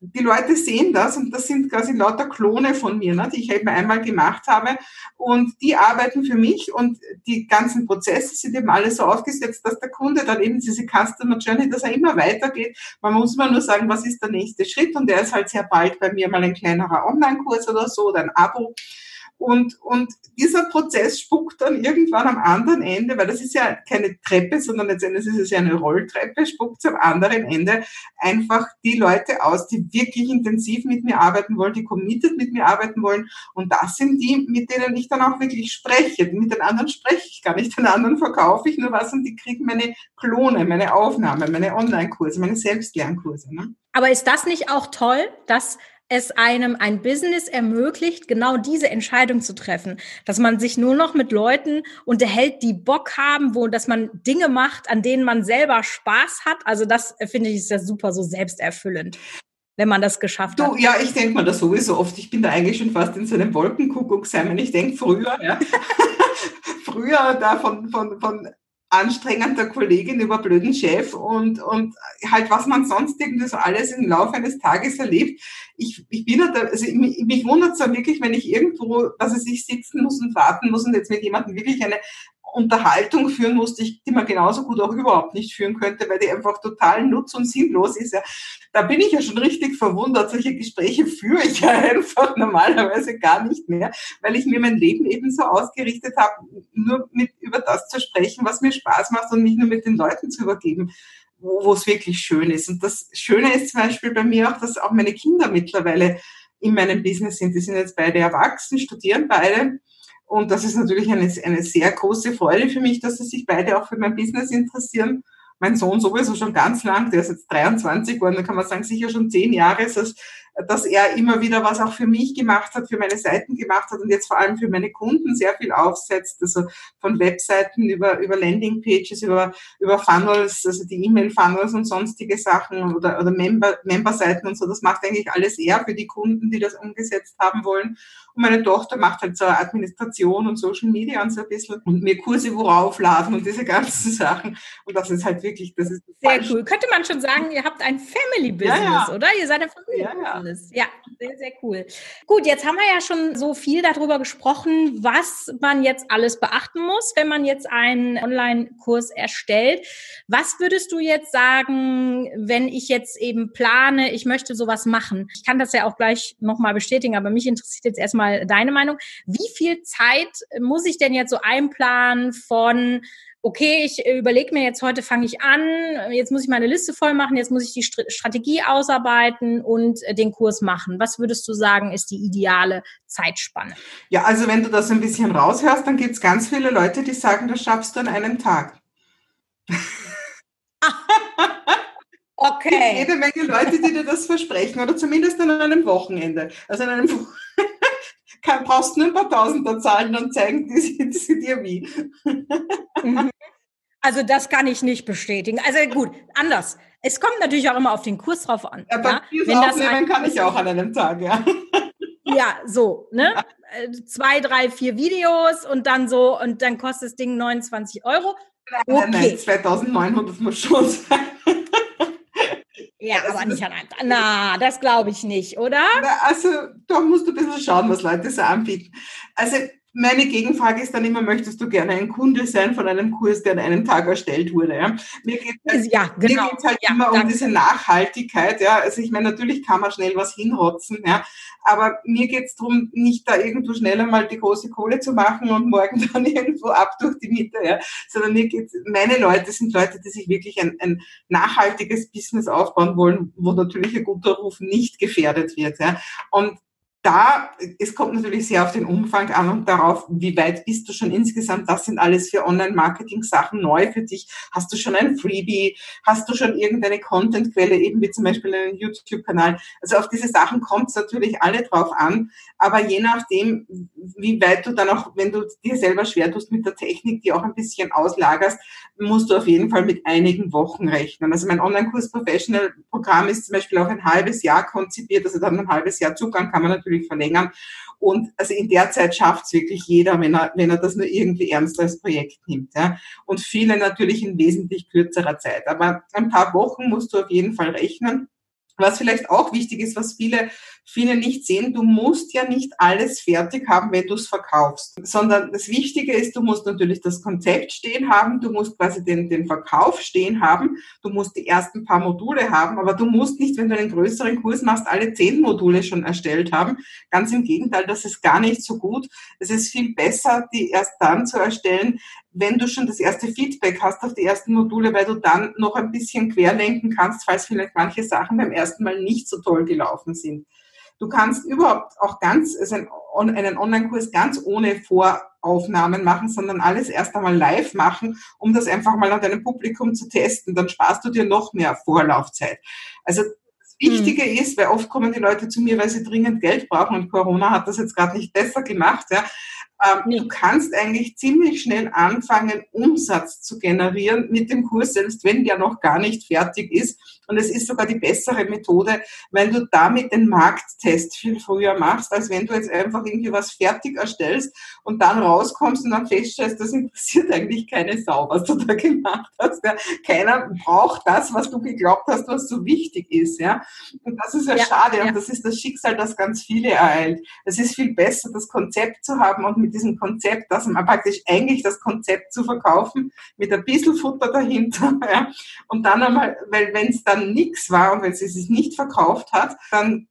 die Leute sehen das und das sind quasi lauter Klone von mir, ne, die ich eben einmal gemacht habe. Und die arbeiten für mich und die ganzen Prozesse sind eben alle so aufgesetzt, dass der Kunde dann eben diese Customer Journey, dass er immer weitergeht. Man muss immer nur sagen, was ist der nächste Schritt? Und der ist halt sehr bald bei mir mal ein kleinerer Online-Kurs oder so oder ein Abo und, und dieser Prozess spuckt dann irgendwann am anderen Ende, weil das ist ja keine Treppe, sondern letztendlich ist es ja eine Rolltreppe, spuckt am anderen Ende einfach die Leute aus, die wirklich intensiv mit mir arbeiten wollen, die committed mit mir arbeiten wollen. Und das sind die, mit denen ich dann auch wirklich spreche. Mit den anderen spreche ich gar nicht, den anderen verkaufe ich nur was und die kriegen meine Klone, meine Aufnahme, meine Online-Kurse, meine Selbstlernkurse. Ne? Aber ist das nicht auch toll, dass es einem ein Business ermöglicht, genau diese Entscheidung zu treffen, dass man sich nur noch mit Leuten unterhält, die Bock haben, wo, dass man Dinge macht, an denen man selber Spaß hat. Also das äh, finde ich ist ja super so selbsterfüllend wenn man das geschafft hat. Du, ja, ich denke mir das sowieso oft. Ich bin da eigentlich schon fast in so einem Wolkenkuckuck wenn ich denke, früher, ja. (laughs) früher da von, von, von anstrengender Kollegin über blöden Chef und, und halt, was man sonst irgendwie so alles im Laufe eines Tages erlebt. Ich, ich bin da, also mich, mich wundert es wirklich, wenn ich irgendwo, dass ich sitzen muss und warten muss und jetzt mit jemandem wirklich eine Unterhaltung führen musste, die man genauso gut auch überhaupt nicht führen könnte, weil die einfach total nutz- und sinnlos ist. Ja. Da bin ich ja schon richtig verwundert. Solche Gespräche führe ich ja (laughs) einfach normalerweise gar nicht mehr, weil ich mir mein Leben eben so ausgerichtet habe, nur mit über das zu sprechen, was mir Spaß macht und mich nur mit den Leuten zu übergeben wo es wirklich schön ist. Und das Schöne ist zum Beispiel bei mir auch, dass auch meine Kinder mittlerweile in meinem Business sind. Die sind jetzt beide erwachsen, studieren beide und das ist natürlich eine, eine sehr große Freude für mich, dass sie sich beide auch für mein Business interessieren. Mein Sohn sowieso schon ganz lang, der ist jetzt 23 geworden, da kann man sagen, sicher schon zehn Jahre ist das dass er immer wieder was auch für mich gemacht hat, für meine Seiten gemacht hat und jetzt vor allem für meine Kunden sehr viel aufsetzt, also von Webseiten über, über Landingpages, über, über Funnels, also die E-Mail-Funnels und sonstige Sachen oder, oder Member, Member-Seiten und so. Das macht eigentlich alles er für die Kunden, die das umgesetzt haben wollen. Und meine Tochter macht halt so Administration und Social Media und so ein bisschen und mir Kurse worauf laden und diese ganzen (laughs) Sachen. Und das ist halt wirklich, das ist sehr cool. Könnte man schon sagen, ihr habt ein Family-Business, ja, ja. oder? Ihr seid ein Familie-Business. Ja, alles. Ja, sehr, sehr cool. Gut, jetzt haben wir ja schon so viel darüber gesprochen, was man jetzt alles beachten muss, wenn man jetzt einen Online-Kurs erstellt. Was würdest du jetzt sagen, wenn ich jetzt eben plane, ich möchte sowas machen? Ich kann das ja auch gleich nochmal bestätigen, aber mich interessiert jetzt erstmal deine Meinung. Wie viel Zeit muss ich denn jetzt so einplanen von okay, ich überlege mir jetzt heute fange ich an, jetzt muss ich meine Liste voll machen, jetzt muss ich die Strategie ausarbeiten und äh, den Kurs machen. Was würdest du sagen, ist die ideale Zeitspanne? Ja, also wenn du das ein bisschen raushörst, dann gibt es ganz viele Leute, die sagen, das schaffst du an einem Tag. (laughs) Okay. Es gibt jede Menge Leute, die dir das versprechen oder zumindest an einem Wochenende. Also an einem kann, brauchst nur ein paar Tausender zahlen, dann zeigen die, sie dir wie. Mhm. Also das kann ich nicht bestätigen. Also gut, anders. Es kommt natürlich auch immer auf den Kurs drauf an. Ja, ja? Wenn das ein, kann ich auch an einem Tag, ja. Ja, so, ne? Äh, zwei, drei, vier Videos und dann so, und dann kostet das Ding 29 Euro. Okay. Nein, 2900 muss schon sein. Ja, also aber nicht an einem. Na, das glaube ich nicht, oder? Also, da musst du ein bisschen schauen, was Leute so anbieten. Also, meine Gegenfrage ist dann immer, möchtest du gerne ein Kunde sein von einem Kurs, der an einem Tag erstellt wurde? Ja? Mir geht es halt, ja, genau. halt ja, immer danke. um diese Nachhaltigkeit. Ja? Also ich meine, natürlich kann man schnell was hinrotzen, ja? aber mir geht es darum, nicht da irgendwo schneller mal die große Kohle zu machen und morgen (laughs) dann irgendwo ab durch die Mitte, ja? sondern mir geht meine Leute sind Leute, die sich wirklich ein, ein nachhaltiges Business aufbauen wollen, wo natürlich ein guter Ruf nicht gefährdet wird. Ja? Und da, es kommt natürlich sehr auf den Umfang an und darauf, wie weit bist du schon insgesamt. Das sind alles für Online-Marketing-Sachen neu für dich. Hast du schon ein Freebie? Hast du schon irgendeine Content-Quelle, eben wie zum Beispiel einen YouTube-Kanal? Also auf diese Sachen kommt es natürlich alle drauf an. Aber je nachdem, wie weit du dann auch, wenn du dir selber schwer tust mit der Technik, die auch ein bisschen auslagerst, musst du auf jeden Fall mit einigen Wochen rechnen. Also mein Online-Kurs Professional Programm ist zum Beispiel auch ein halbes Jahr konzipiert. Also dann ein halbes Jahr Zugang kann man natürlich natürlich verlängern. Und also in der Zeit schafft es wirklich jeder, wenn er, wenn er das nur irgendwie ernst als Projekt nimmt. Ja. Und viele natürlich in wesentlich kürzerer Zeit. Aber ein paar Wochen musst du auf jeden Fall rechnen. Was vielleicht auch wichtig ist, was viele, viele nicht sehen, du musst ja nicht alles fertig haben, wenn du es verkaufst, sondern das Wichtige ist, du musst natürlich das Konzept stehen haben, du musst quasi den, den Verkauf stehen haben, du musst die ersten paar Module haben, aber du musst nicht, wenn du einen größeren Kurs machst, alle zehn Module schon erstellt haben. Ganz im Gegenteil, das ist gar nicht so gut. Es ist viel besser, die erst dann zu erstellen, wenn du schon das erste Feedback hast auf die ersten Module, weil du dann noch ein bisschen querlenken kannst, falls vielleicht manche Sachen beim ersten Mal nicht so toll gelaufen sind. Du kannst überhaupt auch ganz, also einen Online-Kurs ganz ohne Voraufnahmen machen, sondern alles erst einmal live machen, um das einfach mal an deinem Publikum zu testen. Dann sparst du dir noch mehr Vorlaufzeit. Also das Wichtige mhm. ist, weil oft kommen die Leute zu mir, weil sie dringend Geld brauchen und Corona hat das jetzt gerade nicht besser gemacht, ja. Ähm. Du kannst eigentlich ziemlich schnell anfangen, Umsatz zu generieren mit dem Kurs, selbst wenn der noch gar nicht fertig ist. Und es ist sogar die bessere Methode, weil du damit den Markttest viel früher machst, als wenn du jetzt einfach irgendwie was fertig erstellst und dann rauskommst und dann feststellst, das interessiert (laughs) eigentlich keine Sau, was du da gemacht hast. Ja. Keiner braucht das, was du geglaubt hast, was so wichtig ist. Ja. Und das ist ja, ja schade ja. und das ist das Schicksal, das ganz viele ereilt. Es ist viel besser, das Konzept zu haben und mit diesem Konzept, dass man praktisch eigentlich das Konzept zu verkaufen, mit ein bisschen Futter dahinter. (laughs) Ja. Und dann einmal, weil wenn es dann nichts war und wenn sie sich nicht verkauft hat, dann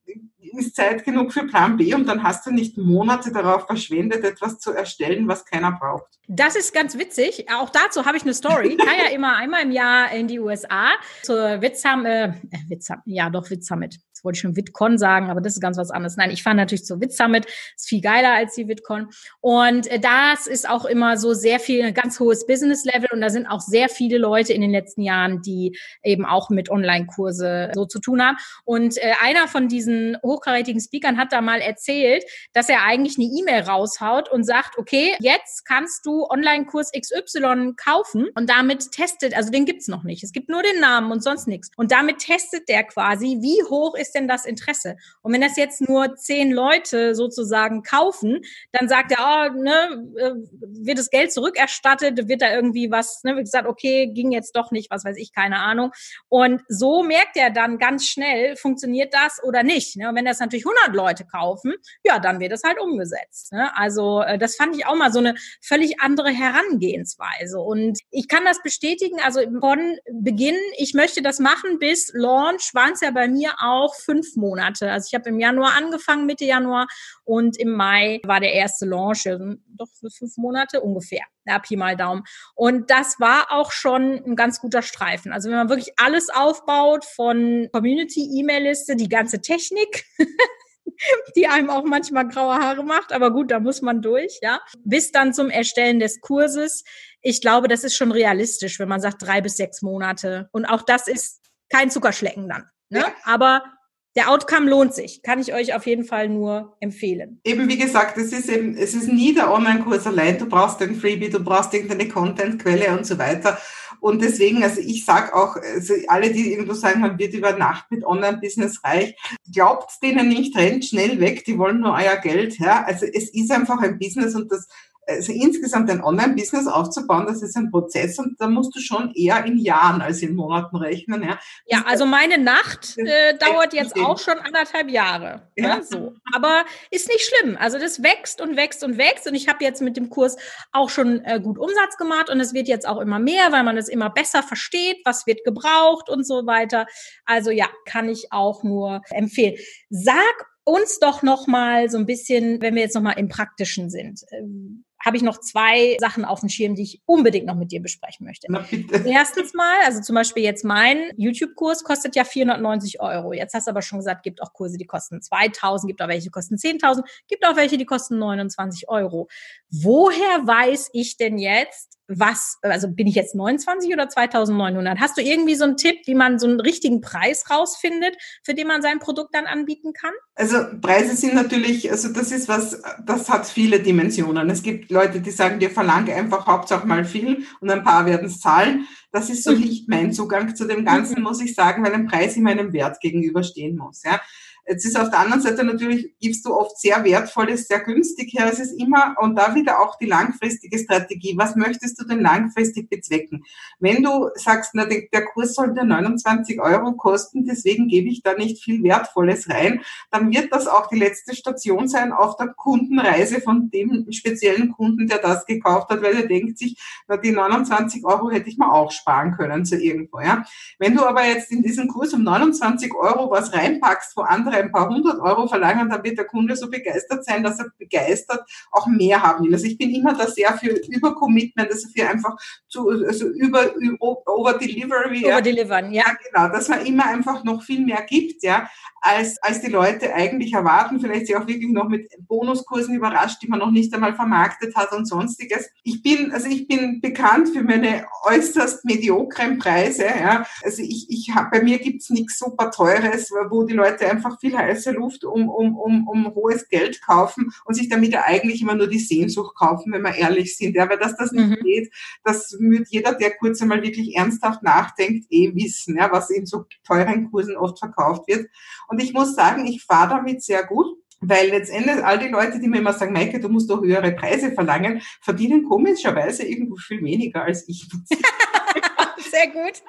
ist Zeit genug für Plan B und dann hast du nicht Monate darauf verschwendet, etwas zu erstellen, was keiner braucht. Das ist ganz witzig. Auch dazu habe ich eine Story. Ich kann ja immer einmal im Jahr in die USA zur Witzham, äh, Witzham, ja doch Witzsummit wollte ich schon VidCon sagen, aber das ist ganz was anderes. Nein, ich fahre natürlich zur VidSummit, ist viel geiler als die VidCon. Und äh, das ist auch immer so sehr viel, ein ganz hohes Business-Level und da sind auch sehr viele Leute in den letzten Jahren, die eben auch mit Online-Kurse so zu tun haben. Und äh, einer von diesen hochkarätigen Speakern hat da mal erzählt, dass er eigentlich eine E-Mail raushaut und sagt, okay, jetzt kannst du Online-Kurs XY kaufen und damit testet, also den gibt's noch nicht. Es gibt nur den Namen und sonst nichts. Und damit testet der quasi, wie hoch ist denn das Interesse? Und wenn das jetzt nur zehn Leute sozusagen kaufen, dann sagt er, oh, ne, äh, wird das Geld zurückerstattet, wird da irgendwie was, ne, wie gesagt, okay, ging jetzt doch nicht, was weiß ich, keine Ahnung. Und so merkt er dann ganz schnell, funktioniert das oder nicht. Ne? Und wenn das natürlich 100 Leute kaufen, ja, dann wird es halt umgesetzt. Ne? Also äh, das fand ich auch mal so eine völlig andere Herangehensweise. Und ich kann das bestätigen, also von Beginn, ich möchte das machen bis Launch, waren es ja bei mir auch fünf Monate. Also ich habe im Januar angefangen, Mitte Januar und im Mai war der erste Launch, also doch für fünf Monate ungefähr. Ja, Pi mal Daumen. Und das war auch schon ein ganz guter Streifen. Also wenn man wirklich alles aufbaut von Community, E-Mail-Liste, die ganze Technik, (laughs) die einem auch manchmal graue Haare macht, aber gut, da muss man durch, ja. Bis dann zum Erstellen des Kurses. Ich glaube, das ist schon realistisch, wenn man sagt drei bis sechs Monate. Und auch das ist kein Zuckerschlecken dann. Ne? Ja. Aber der Outcome lohnt sich. Kann ich euch auf jeden Fall nur empfehlen. Eben wie gesagt, es ist eben, es ist nie der Online-Kurs allein. Du brauchst ein Freebie, du brauchst irgendeine Content-Quelle und so weiter. Und deswegen, also ich sage auch, also alle, die irgendwo sagen, man wird über Nacht mit Online-Business reich, glaubt denen nicht, rennt schnell weg, die wollen nur euer Geld. Ja? Also es ist einfach ein Business und das also insgesamt ein Online-Business aufzubauen, das ist ein Prozess und da musst du schon eher in Jahren als in Monaten rechnen. Ja, ja also meine Nacht äh, dauert jetzt auch schon anderthalb Jahre. Ja. ja. so. Aber ist nicht schlimm. Also das wächst und wächst und wächst und ich habe jetzt mit dem Kurs auch schon äh, gut Umsatz gemacht und es wird jetzt auch immer mehr, weil man es immer besser versteht, was wird gebraucht und so weiter. Also ja, kann ich auch nur empfehlen. Sag uns doch noch mal so ein bisschen, wenn wir jetzt noch mal im Praktischen sind. Habe ich noch zwei Sachen auf dem Schirm, die ich unbedingt noch mit dir besprechen möchte. Erstens mal, also zum Beispiel jetzt mein YouTube-Kurs kostet ja 490 Euro. Jetzt hast du aber schon gesagt, gibt auch Kurse, die kosten 2000, gibt auch welche, die kosten 10.000, gibt auch welche, die kosten 29 Euro. Woher weiß ich denn jetzt, was, also bin ich jetzt 29 oder 2900? Hast du irgendwie so einen Tipp, wie man so einen richtigen Preis rausfindet, für den man sein Produkt dann anbieten kann? Also Preise sind natürlich, also das ist was, das hat viele Dimensionen. Es gibt Leute, die sagen, dir verlange einfach Hauptsache mal viel und ein paar werden es zahlen. Das ist so mhm. nicht mein Zugang zu dem Ganzen, mhm. muss ich sagen, weil ein Preis immer einem Wert gegenüberstehen muss. Ja. Jetzt ist auf der anderen Seite natürlich, gibst du oft sehr Wertvolles, sehr günstig her. Es ist immer, und da wieder auch die langfristige Strategie. Was möchtest du denn langfristig bezwecken? Wenn du sagst, na, der Kurs soll dir 29 Euro kosten, deswegen gebe ich da nicht viel Wertvolles rein, dann wird das auch die letzte Station sein auf der Kundenreise von dem speziellen Kunden, der das gekauft hat, weil er denkt sich, na, die 29 Euro hätte ich mir auch sparen können zu irgendwo, ja. Wenn du aber jetzt in diesen Kurs um 29 Euro was reinpackst, wo andere ein paar hundert Euro verlangen, dann wird der Kunde so begeistert sein, dass er begeistert auch mehr haben will. Also ich bin immer da sehr für Übercommitment, also für einfach zu, also über, over delivery. Over delivern, ja. ja. Genau, dass man immer einfach noch viel mehr gibt, ja, als, als die Leute eigentlich erwarten, vielleicht sich auch wirklich noch mit Bonuskursen überrascht, die man noch nicht einmal vermarktet hat und sonstiges. Ich bin, also ich bin bekannt für meine äußerst mediokren Preise, ja. Also ich, ich hab, bei mir gibt's nichts super teures, wo die Leute einfach viel heiße Luft um, um, um, um hohes Geld kaufen und sich damit ja eigentlich immer nur die Sehnsucht kaufen, wenn wir ehrlich sind. Ja, weil dass das nicht mhm. geht, das wird jeder, der kurz einmal wirklich ernsthaft nachdenkt, eh wissen, ja, was in so teuren Kursen oft verkauft wird. Und ich muss sagen, ich fahre damit sehr gut. Weil letztendlich all die Leute, die mir immer sagen, Maike, du musst doch höhere Preise verlangen, verdienen komischerweise irgendwo viel weniger als ich. (laughs) Sehr gut.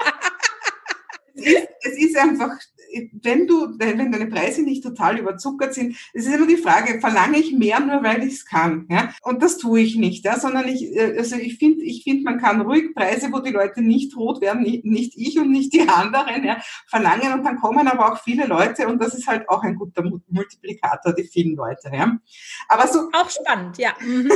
es, ist, es ist einfach wenn du, wenn deine Preise nicht total überzuckert sind, es ist immer die Frage, verlange ich mehr nur, weil ich es kann, ja? Und das tue ich nicht, ja? Sondern ich, äh, also ich finde, ich finde, man kann ruhig Preise, wo die Leute nicht rot werden, nicht ich und nicht die (laughs) anderen, ja, verlangen und dann kommen aber auch viele Leute und das ist halt auch ein guter Multiplikator, die vielen Leute, ja. Aber so. Auch spannend, ja. Mhm.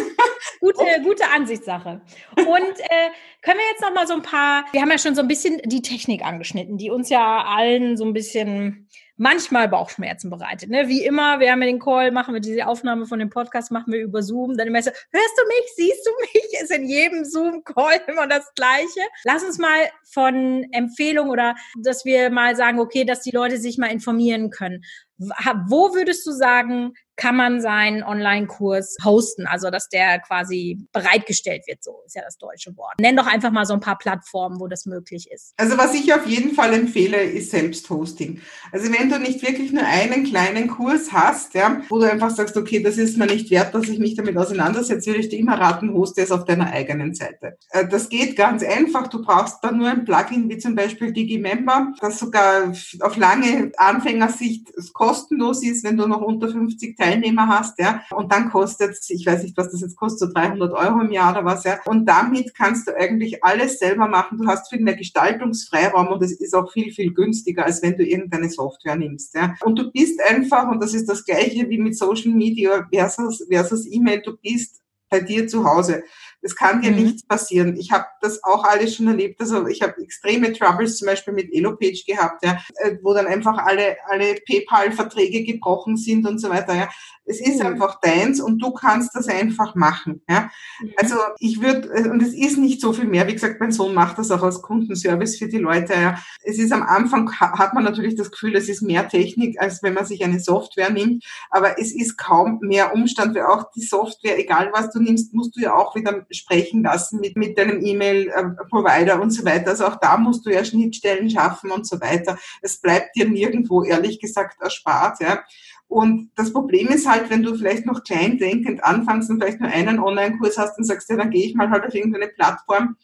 gute, (laughs) gute Ansichtssache. Und äh, können wir jetzt noch mal so ein paar, wir haben ja schon so ein bisschen die Technik angeschnitten, die uns ja allen so ein bisschen bisschen manchmal Bauchschmerzen bereitet. Ne? Wie immer, wir haben ja den Call, machen wir diese Aufnahme von dem Podcast, machen wir über Zoom. Dann immer so, hörst du mich, siehst du mich? (laughs) Ist in jedem Zoom-Call (laughs) immer das Gleiche. Lass uns mal von Empfehlungen oder dass wir mal sagen, okay, dass die Leute sich mal informieren können. Wo würdest du sagen, kann man seinen Online-Kurs hosten, also dass der quasi bereitgestellt wird, so ist ja das deutsche Wort. Nenn doch einfach mal so ein paar Plattformen, wo das möglich ist. Also was ich auf jeden Fall empfehle, ist Selbsthosting. Also wenn du nicht wirklich nur einen kleinen Kurs hast, ja, wo du einfach sagst, okay, das ist mir nicht wert, dass ich mich damit auseinandersetze, würde ich dir immer raten, hoste es auf deiner eigenen Seite. Äh, das geht ganz einfach. Du brauchst da nur ein Plugin wie zum Beispiel Digimember, das sogar auf lange Anfängersicht kostenlos ist, wenn du noch unter 50 Teilnehmer hast, ja, und dann kostet ich weiß nicht, was das jetzt kostet, so 300 Euro im Jahr oder was, ja, und damit kannst du eigentlich alles selber machen. Du hast viel mehr Gestaltungsfreiraum und es ist auch viel, viel günstiger, als wenn du irgendeine Software nimmst, ja. Und du bist einfach, und das ist das Gleiche wie mit Social Media versus, versus E-Mail, du bist bei dir zu Hause. Es kann dir mhm. nichts passieren. Ich habe das auch alles schon erlebt. Also ich habe extreme Troubles zum Beispiel mit Elopage gehabt, ja, äh, wo dann einfach alle, alle PayPal-Verträge gebrochen sind und so weiter. Ja. Es ist mhm. einfach deins und du kannst das einfach machen. Ja. Mhm. Also ich würde, äh, und es ist nicht so viel mehr. Wie gesagt, mein Sohn macht das auch als Kundenservice für die Leute. Ja. Es ist am Anfang, hat man natürlich das Gefühl, es ist mehr Technik, als wenn man sich eine Software nimmt. Aber es ist kaum mehr Umstand, weil auch die Software, egal was du nimmst, musst du ja auch wieder sprechen lassen mit, mit deinem E-Mail-Provider und so weiter. Also auch da musst du ja Schnittstellen schaffen und so weiter. Es bleibt dir nirgendwo, ehrlich gesagt, erspart. Ja. Und das Problem ist halt, wenn du vielleicht noch klein denkend anfängst und vielleicht nur einen Online-Kurs hast und sagst, ja, dann gehe ich mal halt auf irgendeine Plattform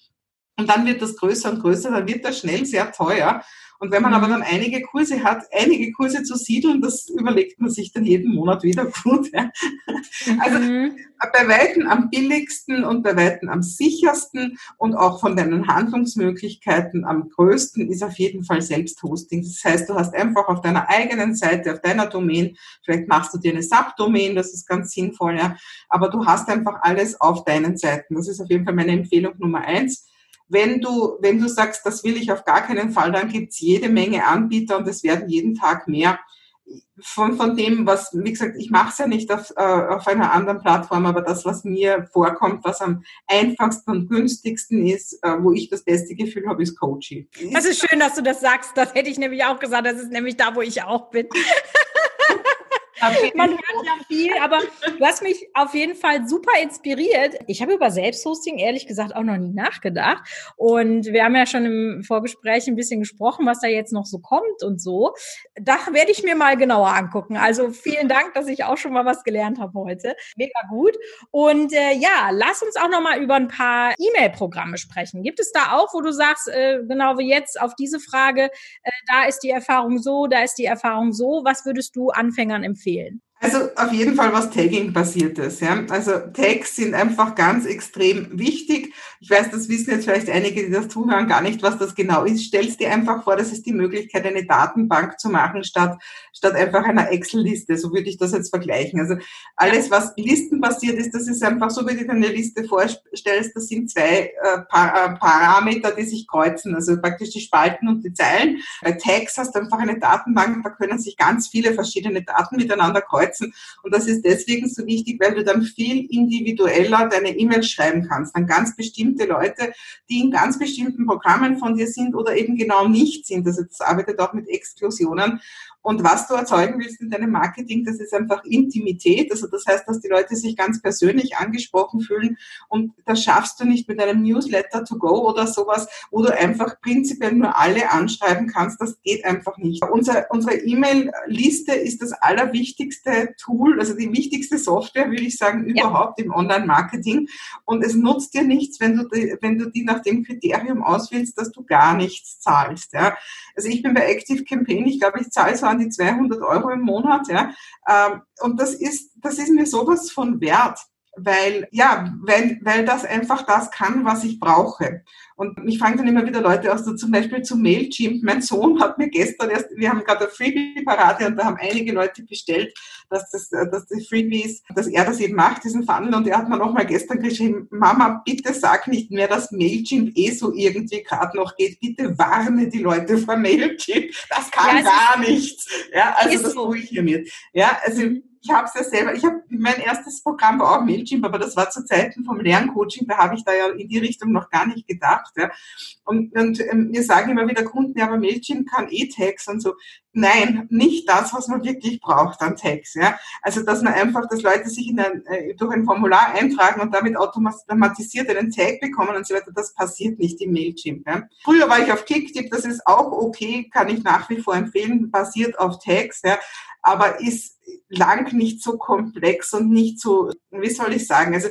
und dann wird das größer und größer, dann wird das schnell sehr teuer. Und wenn man aber mhm. dann einige Kurse hat, einige Kurse zu siedeln, das überlegt man sich dann jeden Monat wieder (laughs) gut. Ja. Also mhm. bei Weitem am billigsten und bei Weitem am sichersten und auch von deinen Handlungsmöglichkeiten am größten ist auf jeden Fall Selbsthosting. Das heißt, du hast einfach auf deiner eigenen Seite, auf deiner Domain, vielleicht machst du dir eine Subdomain, das ist ganz sinnvoll, ja, aber du hast einfach alles auf deinen Seiten. Das ist auf jeden Fall meine Empfehlung Nummer eins wenn du, wenn du sagst, das will ich auf gar keinen Fall, dann gibt's jede Menge Anbieter und es werden jeden Tag mehr. Von, von dem, was, wie gesagt, ich mache es ja nicht auf, äh, auf einer anderen Plattform, aber das, was mir vorkommt, was am einfachsten und günstigsten ist, äh, wo ich das beste Gefühl habe, ist Coaching. Das ist schön, dass du das sagst. Das hätte ich nämlich auch gesagt. Das ist nämlich da, wo ich auch bin. Man hört ja viel, aber du hast mich auf jeden Fall super inspiriert. Ich habe über Selbsthosting ehrlich gesagt auch noch nie nachgedacht. Und wir haben ja schon im Vorgespräch ein bisschen gesprochen, was da jetzt noch so kommt und so. Da werde ich mir mal genauer angucken. Also vielen Dank, dass ich auch schon mal was gelernt habe heute. Mega gut. Und äh, ja, lass uns auch noch mal über ein paar E-Mail-Programme sprechen. Gibt es da auch, wo du sagst, äh, genau wie jetzt auf diese Frage, äh, da ist die Erfahrung so, da ist die Erfahrung so. Was würdest du Anfängern empfehlen? Empfehlen? Also auf jeden Fall was Tagging basiertes. Ja? Also Tags sind einfach ganz extrem wichtig. Ich weiß, das wissen jetzt vielleicht einige, die das zuhören, gar nicht, was das genau ist. Stellst dir einfach vor, das ist die Möglichkeit, eine Datenbank zu machen, statt, statt einfach einer Excel-Liste. So würde ich das jetzt vergleichen. Also alles, was listenbasiert ist, das ist einfach so, wie du dir eine Liste vorstellst, das sind zwei äh, Parameter, die sich kreuzen. Also praktisch die Spalten und die Zeilen. Bei Tags hast du einfach eine Datenbank, da können sich ganz viele verschiedene Daten miteinander kreuzen. Und das ist deswegen so wichtig, weil du dann viel individueller deine E-Mails schreiben kannst an ganz bestimmte Leute, die in ganz bestimmten Programmen von dir sind oder eben genau nicht sind. Also das arbeitet auch mit Exklusionen. Und was du erzeugen willst in deinem Marketing, das ist einfach Intimität. Also das heißt, dass die Leute sich ganz persönlich angesprochen fühlen. Und das schaffst du nicht mit einem Newsletter to go oder sowas, wo du einfach prinzipiell nur alle anschreiben kannst. Das geht einfach nicht. Unser, unsere E-Mail-Liste ist das allerwichtigste Tool, also die wichtigste Software, würde ich sagen, überhaupt ja. im Online-Marketing. Und es nutzt dir nichts, wenn du, die, wenn du die nach dem Kriterium auswählst, dass du gar nichts zahlst. Ja. Also ich bin bei Active Campaign, ich glaube, ich zahle so an die 200 Euro im Monat, ja. Ähm, und das ist, das ist mir sowas von wert weil, ja, weil, weil das einfach das kann, was ich brauche. Und mich fragen dann immer wieder Leute aus, so zum Beispiel zu Mailchimp. Mein Sohn hat mir gestern erst, wir haben gerade eine Freebie-Parade und da haben einige Leute bestellt, dass das, dass die Freebies, dass er das eben macht, diesen Funnel. Und er hat mir nochmal gestern geschrieben, Mama, bitte sag nicht mehr, dass Mailchimp eh so irgendwie gerade noch geht. Bitte warne die Leute vor Mailchimp. Das kann ja, gar nichts. Ja, also das tue ich. Ja, also, mhm ich habe es ja selber, ich habe mein erstes Programm war auch Mailchimp, aber das war zu Zeiten vom Lerncoaching, da habe ich da ja in die Richtung noch gar nicht gedacht. Ja. Und, und ähm, wir sagen immer wieder Kunden, ja, aber Mailchimp kann E-Tags und so. Nein, nicht das, was man wirklich braucht an Tags. Ja. Also dass man einfach, dass Leute sich in ein, äh, durch ein Formular eintragen und damit automatisiert einen Tag bekommen und so weiter, das passiert nicht im Mailchimp. Ja. Früher war ich auf Kicktip, das ist auch okay, kann ich nach wie vor empfehlen, basiert auf Tags. Ja aber ist lang nicht so komplex und nicht so, wie soll ich sagen, also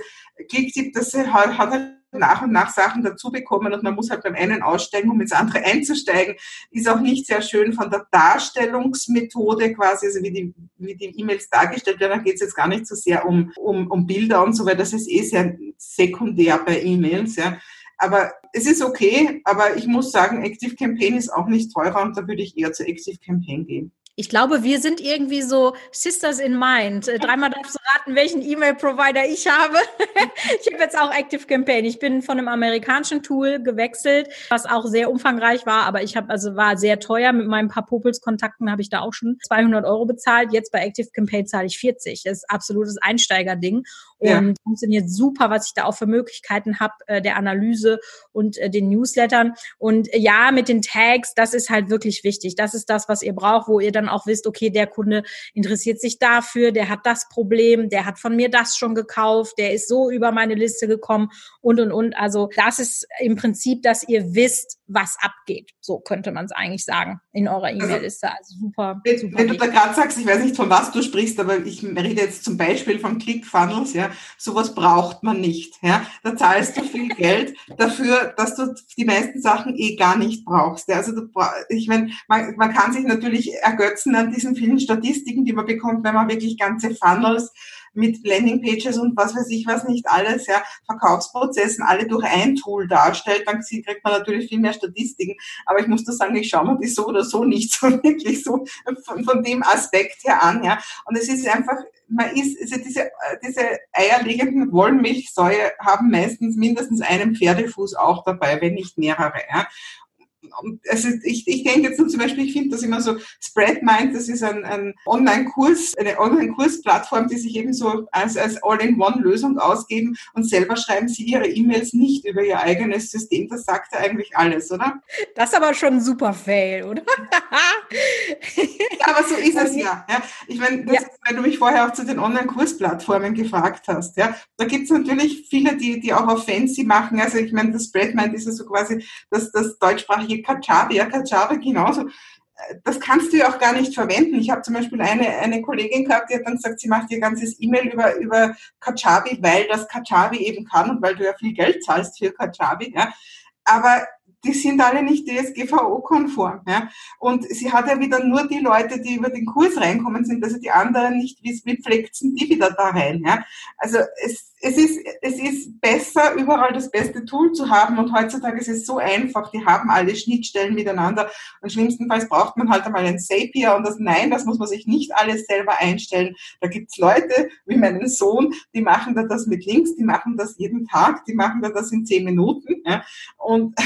Clicktip, das hat halt nach und nach Sachen dazu bekommen und man muss halt beim einen aussteigen, um ins andere einzusteigen, ist auch nicht sehr schön von der Darstellungsmethode quasi, also wie die, wie die E-Mails dargestellt werden, da geht es jetzt gar nicht so sehr um, um, um Bilder und so weiter, das ist eh sehr sekundär bei E-Mails, ja. Aber es ist okay, aber ich muss sagen, Active Campaign ist auch nicht teurer und da würde ich eher zu Active Campaign gehen. Ich glaube, wir sind irgendwie so Sisters in Mind. Äh, dreimal darfst du raten, welchen E-Mail-Provider ich habe. (laughs) ich habe jetzt auch Active Campaign. Ich bin von einem amerikanischen Tool gewechselt, was auch sehr umfangreich war, aber ich habe also war sehr teuer. Mit meinen paar Popels-Kontakten habe ich da auch schon 200 Euro bezahlt. Jetzt bei Active Campaign zahle ich 40. Das ist absolutes Einsteigerding und ja. funktioniert super, was ich da auch für Möglichkeiten habe äh, der Analyse und äh, den Newslettern. Und äh, ja, mit den Tags, das ist halt wirklich wichtig. Das ist das, was ihr braucht, wo ihr dann auch wisst, okay, der Kunde interessiert sich dafür, der hat das Problem, der hat von mir das schon gekauft, der ist so über meine Liste gekommen und und und. Also das ist im Prinzip, dass ihr wisst, was abgeht. So könnte man es eigentlich sagen in eurer also E-Mail-Liste. Also super. Wenn, super wenn du da gerade sagst, ich weiß nicht, von was du sprichst, aber ich rede jetzt zum Beispiel von ClickFunnels, ja, sowas braucht man nicht. Ja. Da zahlst du viel (laughs) Geld dafür, dass du die meisten Sachen eh gar nicht brauchst. Ja. Also du, ich meine, man, man kann sich natürlich ergötzen an diesen vielen Statistiken, die man bekommt, wenn man wirklich ganze Funnels mit Landingpages und was weiß ich was nicht alles, ja, Verkaufsprozessen alle durch ein Tool darstellt, dann kriegt man natürlich viel mehr Statistiken. Aber ich muss da sagen, ich schaue mir die so oder so nicht (laughs) so wirklich so von, von dem Aspekt her an, ja. Und es ist einfach, man ist, also diese, diese eierlegenden Wollmilchsäue haben meistens mindestens einen Pferdefuß auch dabei, wenn nicht mehrere, ja also ich, ich denke jetzt zum Beispiel, ich finde das immer so, Spreadmind, das ist ein, ein Online-Kurs, eine Online-Kursplattform, die sich eben so als, als All-in-One-Lösung ausgeben und selber schreiben sie ihre E-Mails nicht über ihr eigenes System. Das sagt ja eigentlich alles, oder? Das ist aber schon ein super Fail, oder? aber so ist es (laughs) ja. ja. Ich meine, ja. weil du mich vorher auch zu den Online-Kursplattformen gefragt hast, ja, da gibt es natürlich viele, die, die auch auf Fancy machen. Also ich meine, das Spreadmind ist ja so quasi das, das deutschsprachige Kajabi, ja, Kajabi genauso. Das kannst du ja auch gar nicht verwenden. Ich habe zum Beispiel eine, eine Kollegin gehabt, die hat dann gesagt, sie macht ihr ganzes E-Mail über, über Kajabi, weil das Kajabi eben kann und weil du ja viel Geld zahlst für Kajabi. Ja. Aber die sind alle nicht DSGVO-konform. Ja? Und sie hat ja wieder nur die Leute, die über den Kurs reinkommen sind, also die anderen nicht, wie, wie pflegt die wieder da rein. Ja? Also es, es, ist, es ist besser, überall das beste Tool zu haben und heutzutage ist es so einfach, die haben alle Schnittstellen miteinander und schlimmstenfalls braucht man halt einmal ein Zapier und das Nein, das muss man sich nicht alles selber einstellen. Da gibt's Leute wie meinen Sohn, die machen da das mit Links, die machen das jeden Tag, die machen da das in zehn Minuten ja? und (laughs)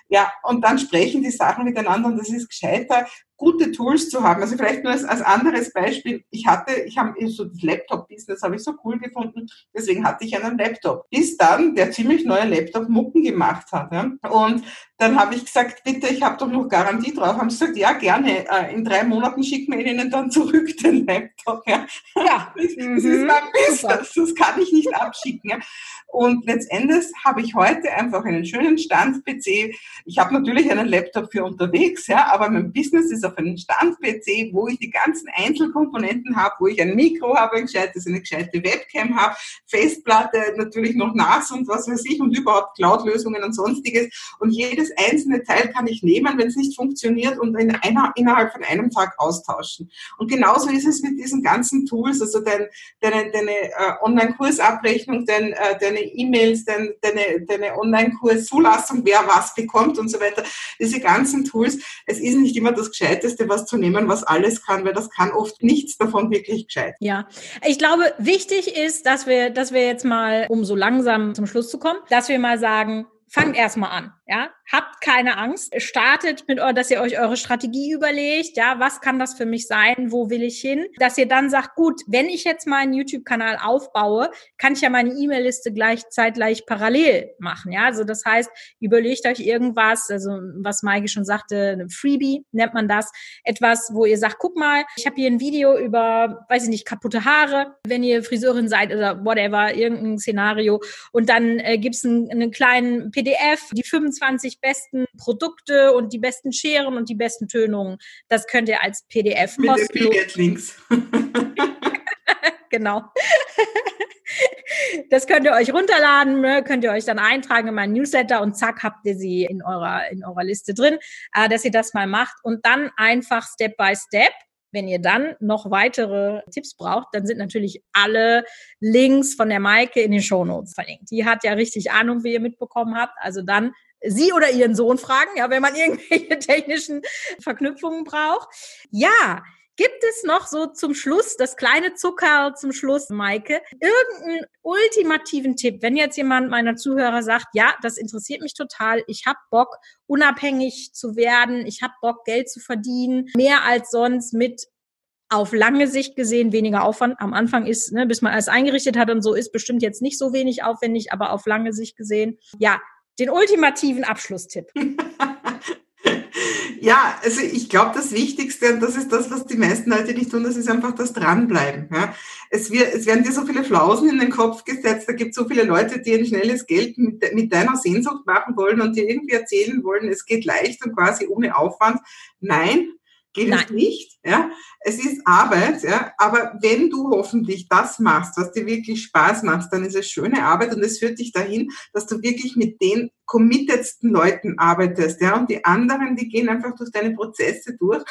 ja, und dann sprechen die Sachen miteinander und das ist gescheiter, gute Tools zu haben. Also vielleicht nur als, als anderes Beispiel. Ich hatte, ich habe so das Laptop-Business habe ich so cool gefunden, deswegen hatte ich einen Laptop. Bis dann der ziemlich neue Laptop Mucken gemacht hat. Ja? Und dann habe ich gesagt, bitte, ich habe doch noch Garantie drauf. Haben sie gesagt, ja, gerne. Äh, in drei Monaten schicken wir Ihnen dann zurück (laughs) den Laptop. Ja, ja. (laughs) Das, ist mhm. mein Business, das kann ich nicht abschicken. Ja? Und letztendlich habe ich heute einfach einen schönen Stand-PC. Ich habe natürlich einen Laptop für unterwegs, ja, aber mein Business ist auf einem Stand-PC, wo ich die ganzen Einzelkomponenten habe, wo ich ein Mikro habe, ein gescheites, eine gescheite Webcam habe, Festplatte, natürlich noch NAS und was weiß ich und überhaupt Cloud-Lösungen und sonstiges. Und jedes einzelne Teil kann ich nehmen, wenn es nicht funktioniert und in einer, innerhalb von einem Tag austauschen. Und genauso ist es mit diesen ganzen Tools, also dein, deine, deine äh, Online-Kursabrechnung, dein, äh, deine E-Mails, deine, deine, deine Online-Kurs-Zulassung, wer was bekommt und so weiter. Diese ganzen Tools. Es ist nicht immer das Gescheiteste, was zu nehmen, was alles kann, weil das kann oft nichts davon wirklich gescheit. Ja, ich glaube, wichtig ist, dass wir, dass wir jetzt mal, um so langsam zum Schluss zu kommen, dass wir mal sagen, fangt erstmal an. Ja, habt keine Angst. Startet mit, dass ihr euch eure Strategie überlegt. Ja, was kann das für mich sein? Wo will ich hin? Dass ihr dann sagt, gut, wenn ich jetzt meinen YouTube-Kanal aufbaue, kann ich ja meine E-Mail-Liste gleich zeitgleich parallel machen. Ja, also das heißt, überlegt euch irgendwas, also was Maike schon sagte, ein Freebie nennt man das. Etwas, wo ihr sagt, guck mal, ich habe hier ein Video über, weiß ich nicht, kaputte Haare, wenn ihr Friseurin seid oder whatever, irgendein Szenario. Und dann äh, gibt's einen, einen kleinen PDF, die 25 25 besten Produkte und die besten Scheren und die besten Tönungen. Das könnt ihr als PDF Mit kostenlos. Links. (laughs) genau. Das könnt ihr euch runterladen, ne? könnt ihr euch dann eintragen in meinen Newsletter und zack habt ihr sie in eurer, in eurer Liste drin, äh, dass ihr das mal macht und dann einfach Step by Step wenn ihr dann noch weitere Tipps braucht, dann sind natürlich alle Links von der Maike in den Shownotes verlinkt. Die hat ja richtig Ahnung, wie ihr mitbekommen habt. Also dann sie oder ihren Sohn fragen, ja, wenn man (laughs) irgendwelche technischen Verknüpfungen braucht. Ja, Gibt es noch so zum Schluss, das kleine Zucker zum Schluss, Maike, irgendeinen ultimativen Tipp, wenn jetzt jemand meiner Zuhörer sagt, ja, das interessiert mich total, ich habe Bock, unabhängig zu werden, ich habe Bock, Geld zu verdienen, mehr als sonst mit auf lange Sicht gesehen weniger Aufwand. Am Anfang ist, ne, bis man alles eingerichtet hat und so, ist bestimmt jetzt nicht so wenig aufwendig, aber auf lange Sicht gesehen, ja, den ultimativen Abschlusstipp. (laughs) Ja, also ich glaube, das Wichtigste, und das ist das, was die meisten Leute nicht tun, das ist einfach das Dranbleiben. Ja. Es, wird, es werden dir so viele Flausen in den Kopf gesetzt, da gibt es so viele Leute, die ein schnelles Geld mit, mit deiner Sehnsucht machen wollen und dir irgendwie erzählen wollen, es geht leicht und quasi ohne Aufwand. Nein, geht Nein. es nicht. Ja? Es ist Arbeit, ja? aber wenn du hoffentlich das machst, was dir wirklich Spaß macht, dann ist es schöne Arbeit und es führt dich dahin, dass du wirklich mit den committetsten Leuten arbeitest. Ja? Und die anderen, die gehen einfach durch deine Prozesse durch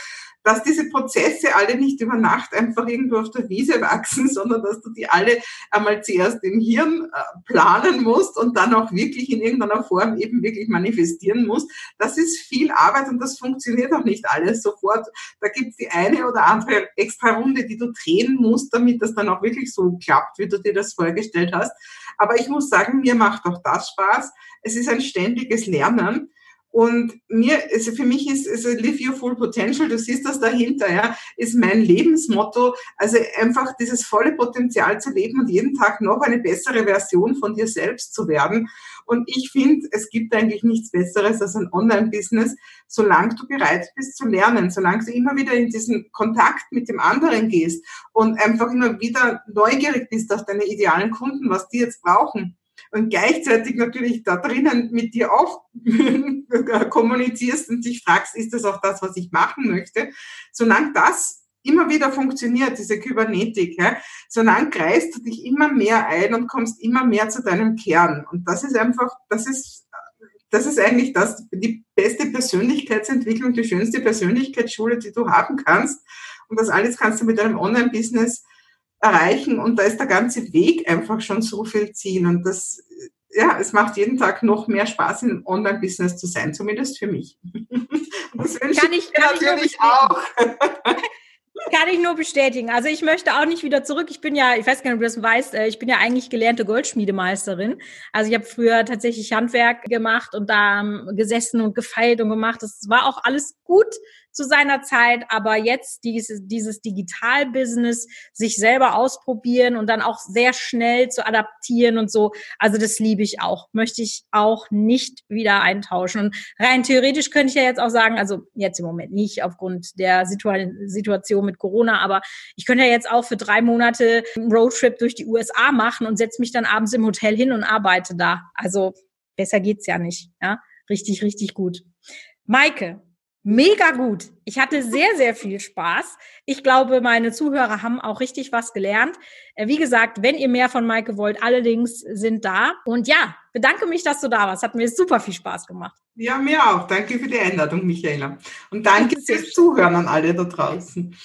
dass diese Prozesse alle nicht über Nacht einfach irgendwo auf der Wiese wachsen, (laughs) sondern dass du die alle einmal zuerst im Hirn äh, planen musst und dann auch wirklich in irgendeiner Form eben wirklich manifestieren musst. Das ist viel Arbeit und das funktioniert auch nicht alles sofort. Da gibt es die eine oder andere extra Runde, die du drehen musst, damit das dann auch wirklich so klappt, wie du dir das vorgestellt hast. Aber ich muss sagen, mir macht auch das Spaß. Es ist ein ständiges Lernen. Und mir, also für mich ist, also live your full potential, du siehst das dahinter, ja, ist mein Lebensmotto. Also einfach dieses volle Potenzial zu leben und jeden Tag noch eine bessere Version von dir selbst zu werden. Und ich finde, es gibt eigentlich nichts Besseres als ein Online-Business, solange du bereit bist zu lernen, solange du immer wieder in diesen Kontakt mit dem anderen gehst und einfach immer wieder neugierig bist auf deine idealen Kunden, was die jetzt brauchen und gleichzeitig natürlich da drinnen mit dir auch (laughs) kommunizierst und dich fragst, ist das auch das, was ich machen möchte, solange das immer wieder funktioniert, diese Kybernetik, ja, solange greifst du dich immer mehr ein und kommst immer mehr zu deinem Kern. Und das ist einfach, das ist, das ist eigentlich das, die beste Persönlichkeitsentwicklung, die schönste Persönlichkeitsschule, die du haben kannst. Und das alles kannst du mit deinem Online-Business erreichen und da ist der ganze Weg einfach schon so viel Ziel und das, ja, es macht jeden Tag noch mehr Spaß, im Online-Business zu sein, zumindest für mich. (laughs) das wünsche kann ich, kann natürlich ich auch. (laughs) (laughs) Kann ich nur bestätigen. Also ich möchte auch nicht wieder zurück. Ich bin ja, ich weiß gar nicht, ob du das weißt, äh, ich bin ja eigentlich gelernte Goldschmiedemeisterin. Also ich habe früher tatsächlich Handwerk gemacht und da gesessen und gefeilt und gemacht. Das war auch alles gut zu seiner Zeit, aber jetzt dieses, dieses Digital-Business, sich selber ausprobieren und dann auch sehr schnell zu adaptieren und so, also das liebe ich auch, möchte ich auch nicht wieder eintauschen. Und rein theoretisch könnte ich ja jetzt auch sagen, also jetzt im Moment nicht aufgrund der Situa Situation mit Corona, aber ich könnte ja jetzt auch für drei Monate einen Roadtrip durch die USA machen und setze mich dann abends im Hotel hin und arbeite da. Also besser geht's ja nicht, ja. Richtig, richtig gut. Maike, Mega gut. Ich hatte sehr, sehr viel Spaß. Ich glaube, meine Zuhörer haben auch richtig was gelernt. Äh, wie gesagt, wenn ihr mehr von Maike wollt, alle Links sind da. Und ja, bedanke mich, dass du da warst. Hat mir super viel Spaß gemacht. Ja, mir auch. Danke für die Einladung, Michaela. Und danke (laughs) fürs Zuhören an alle da draußen.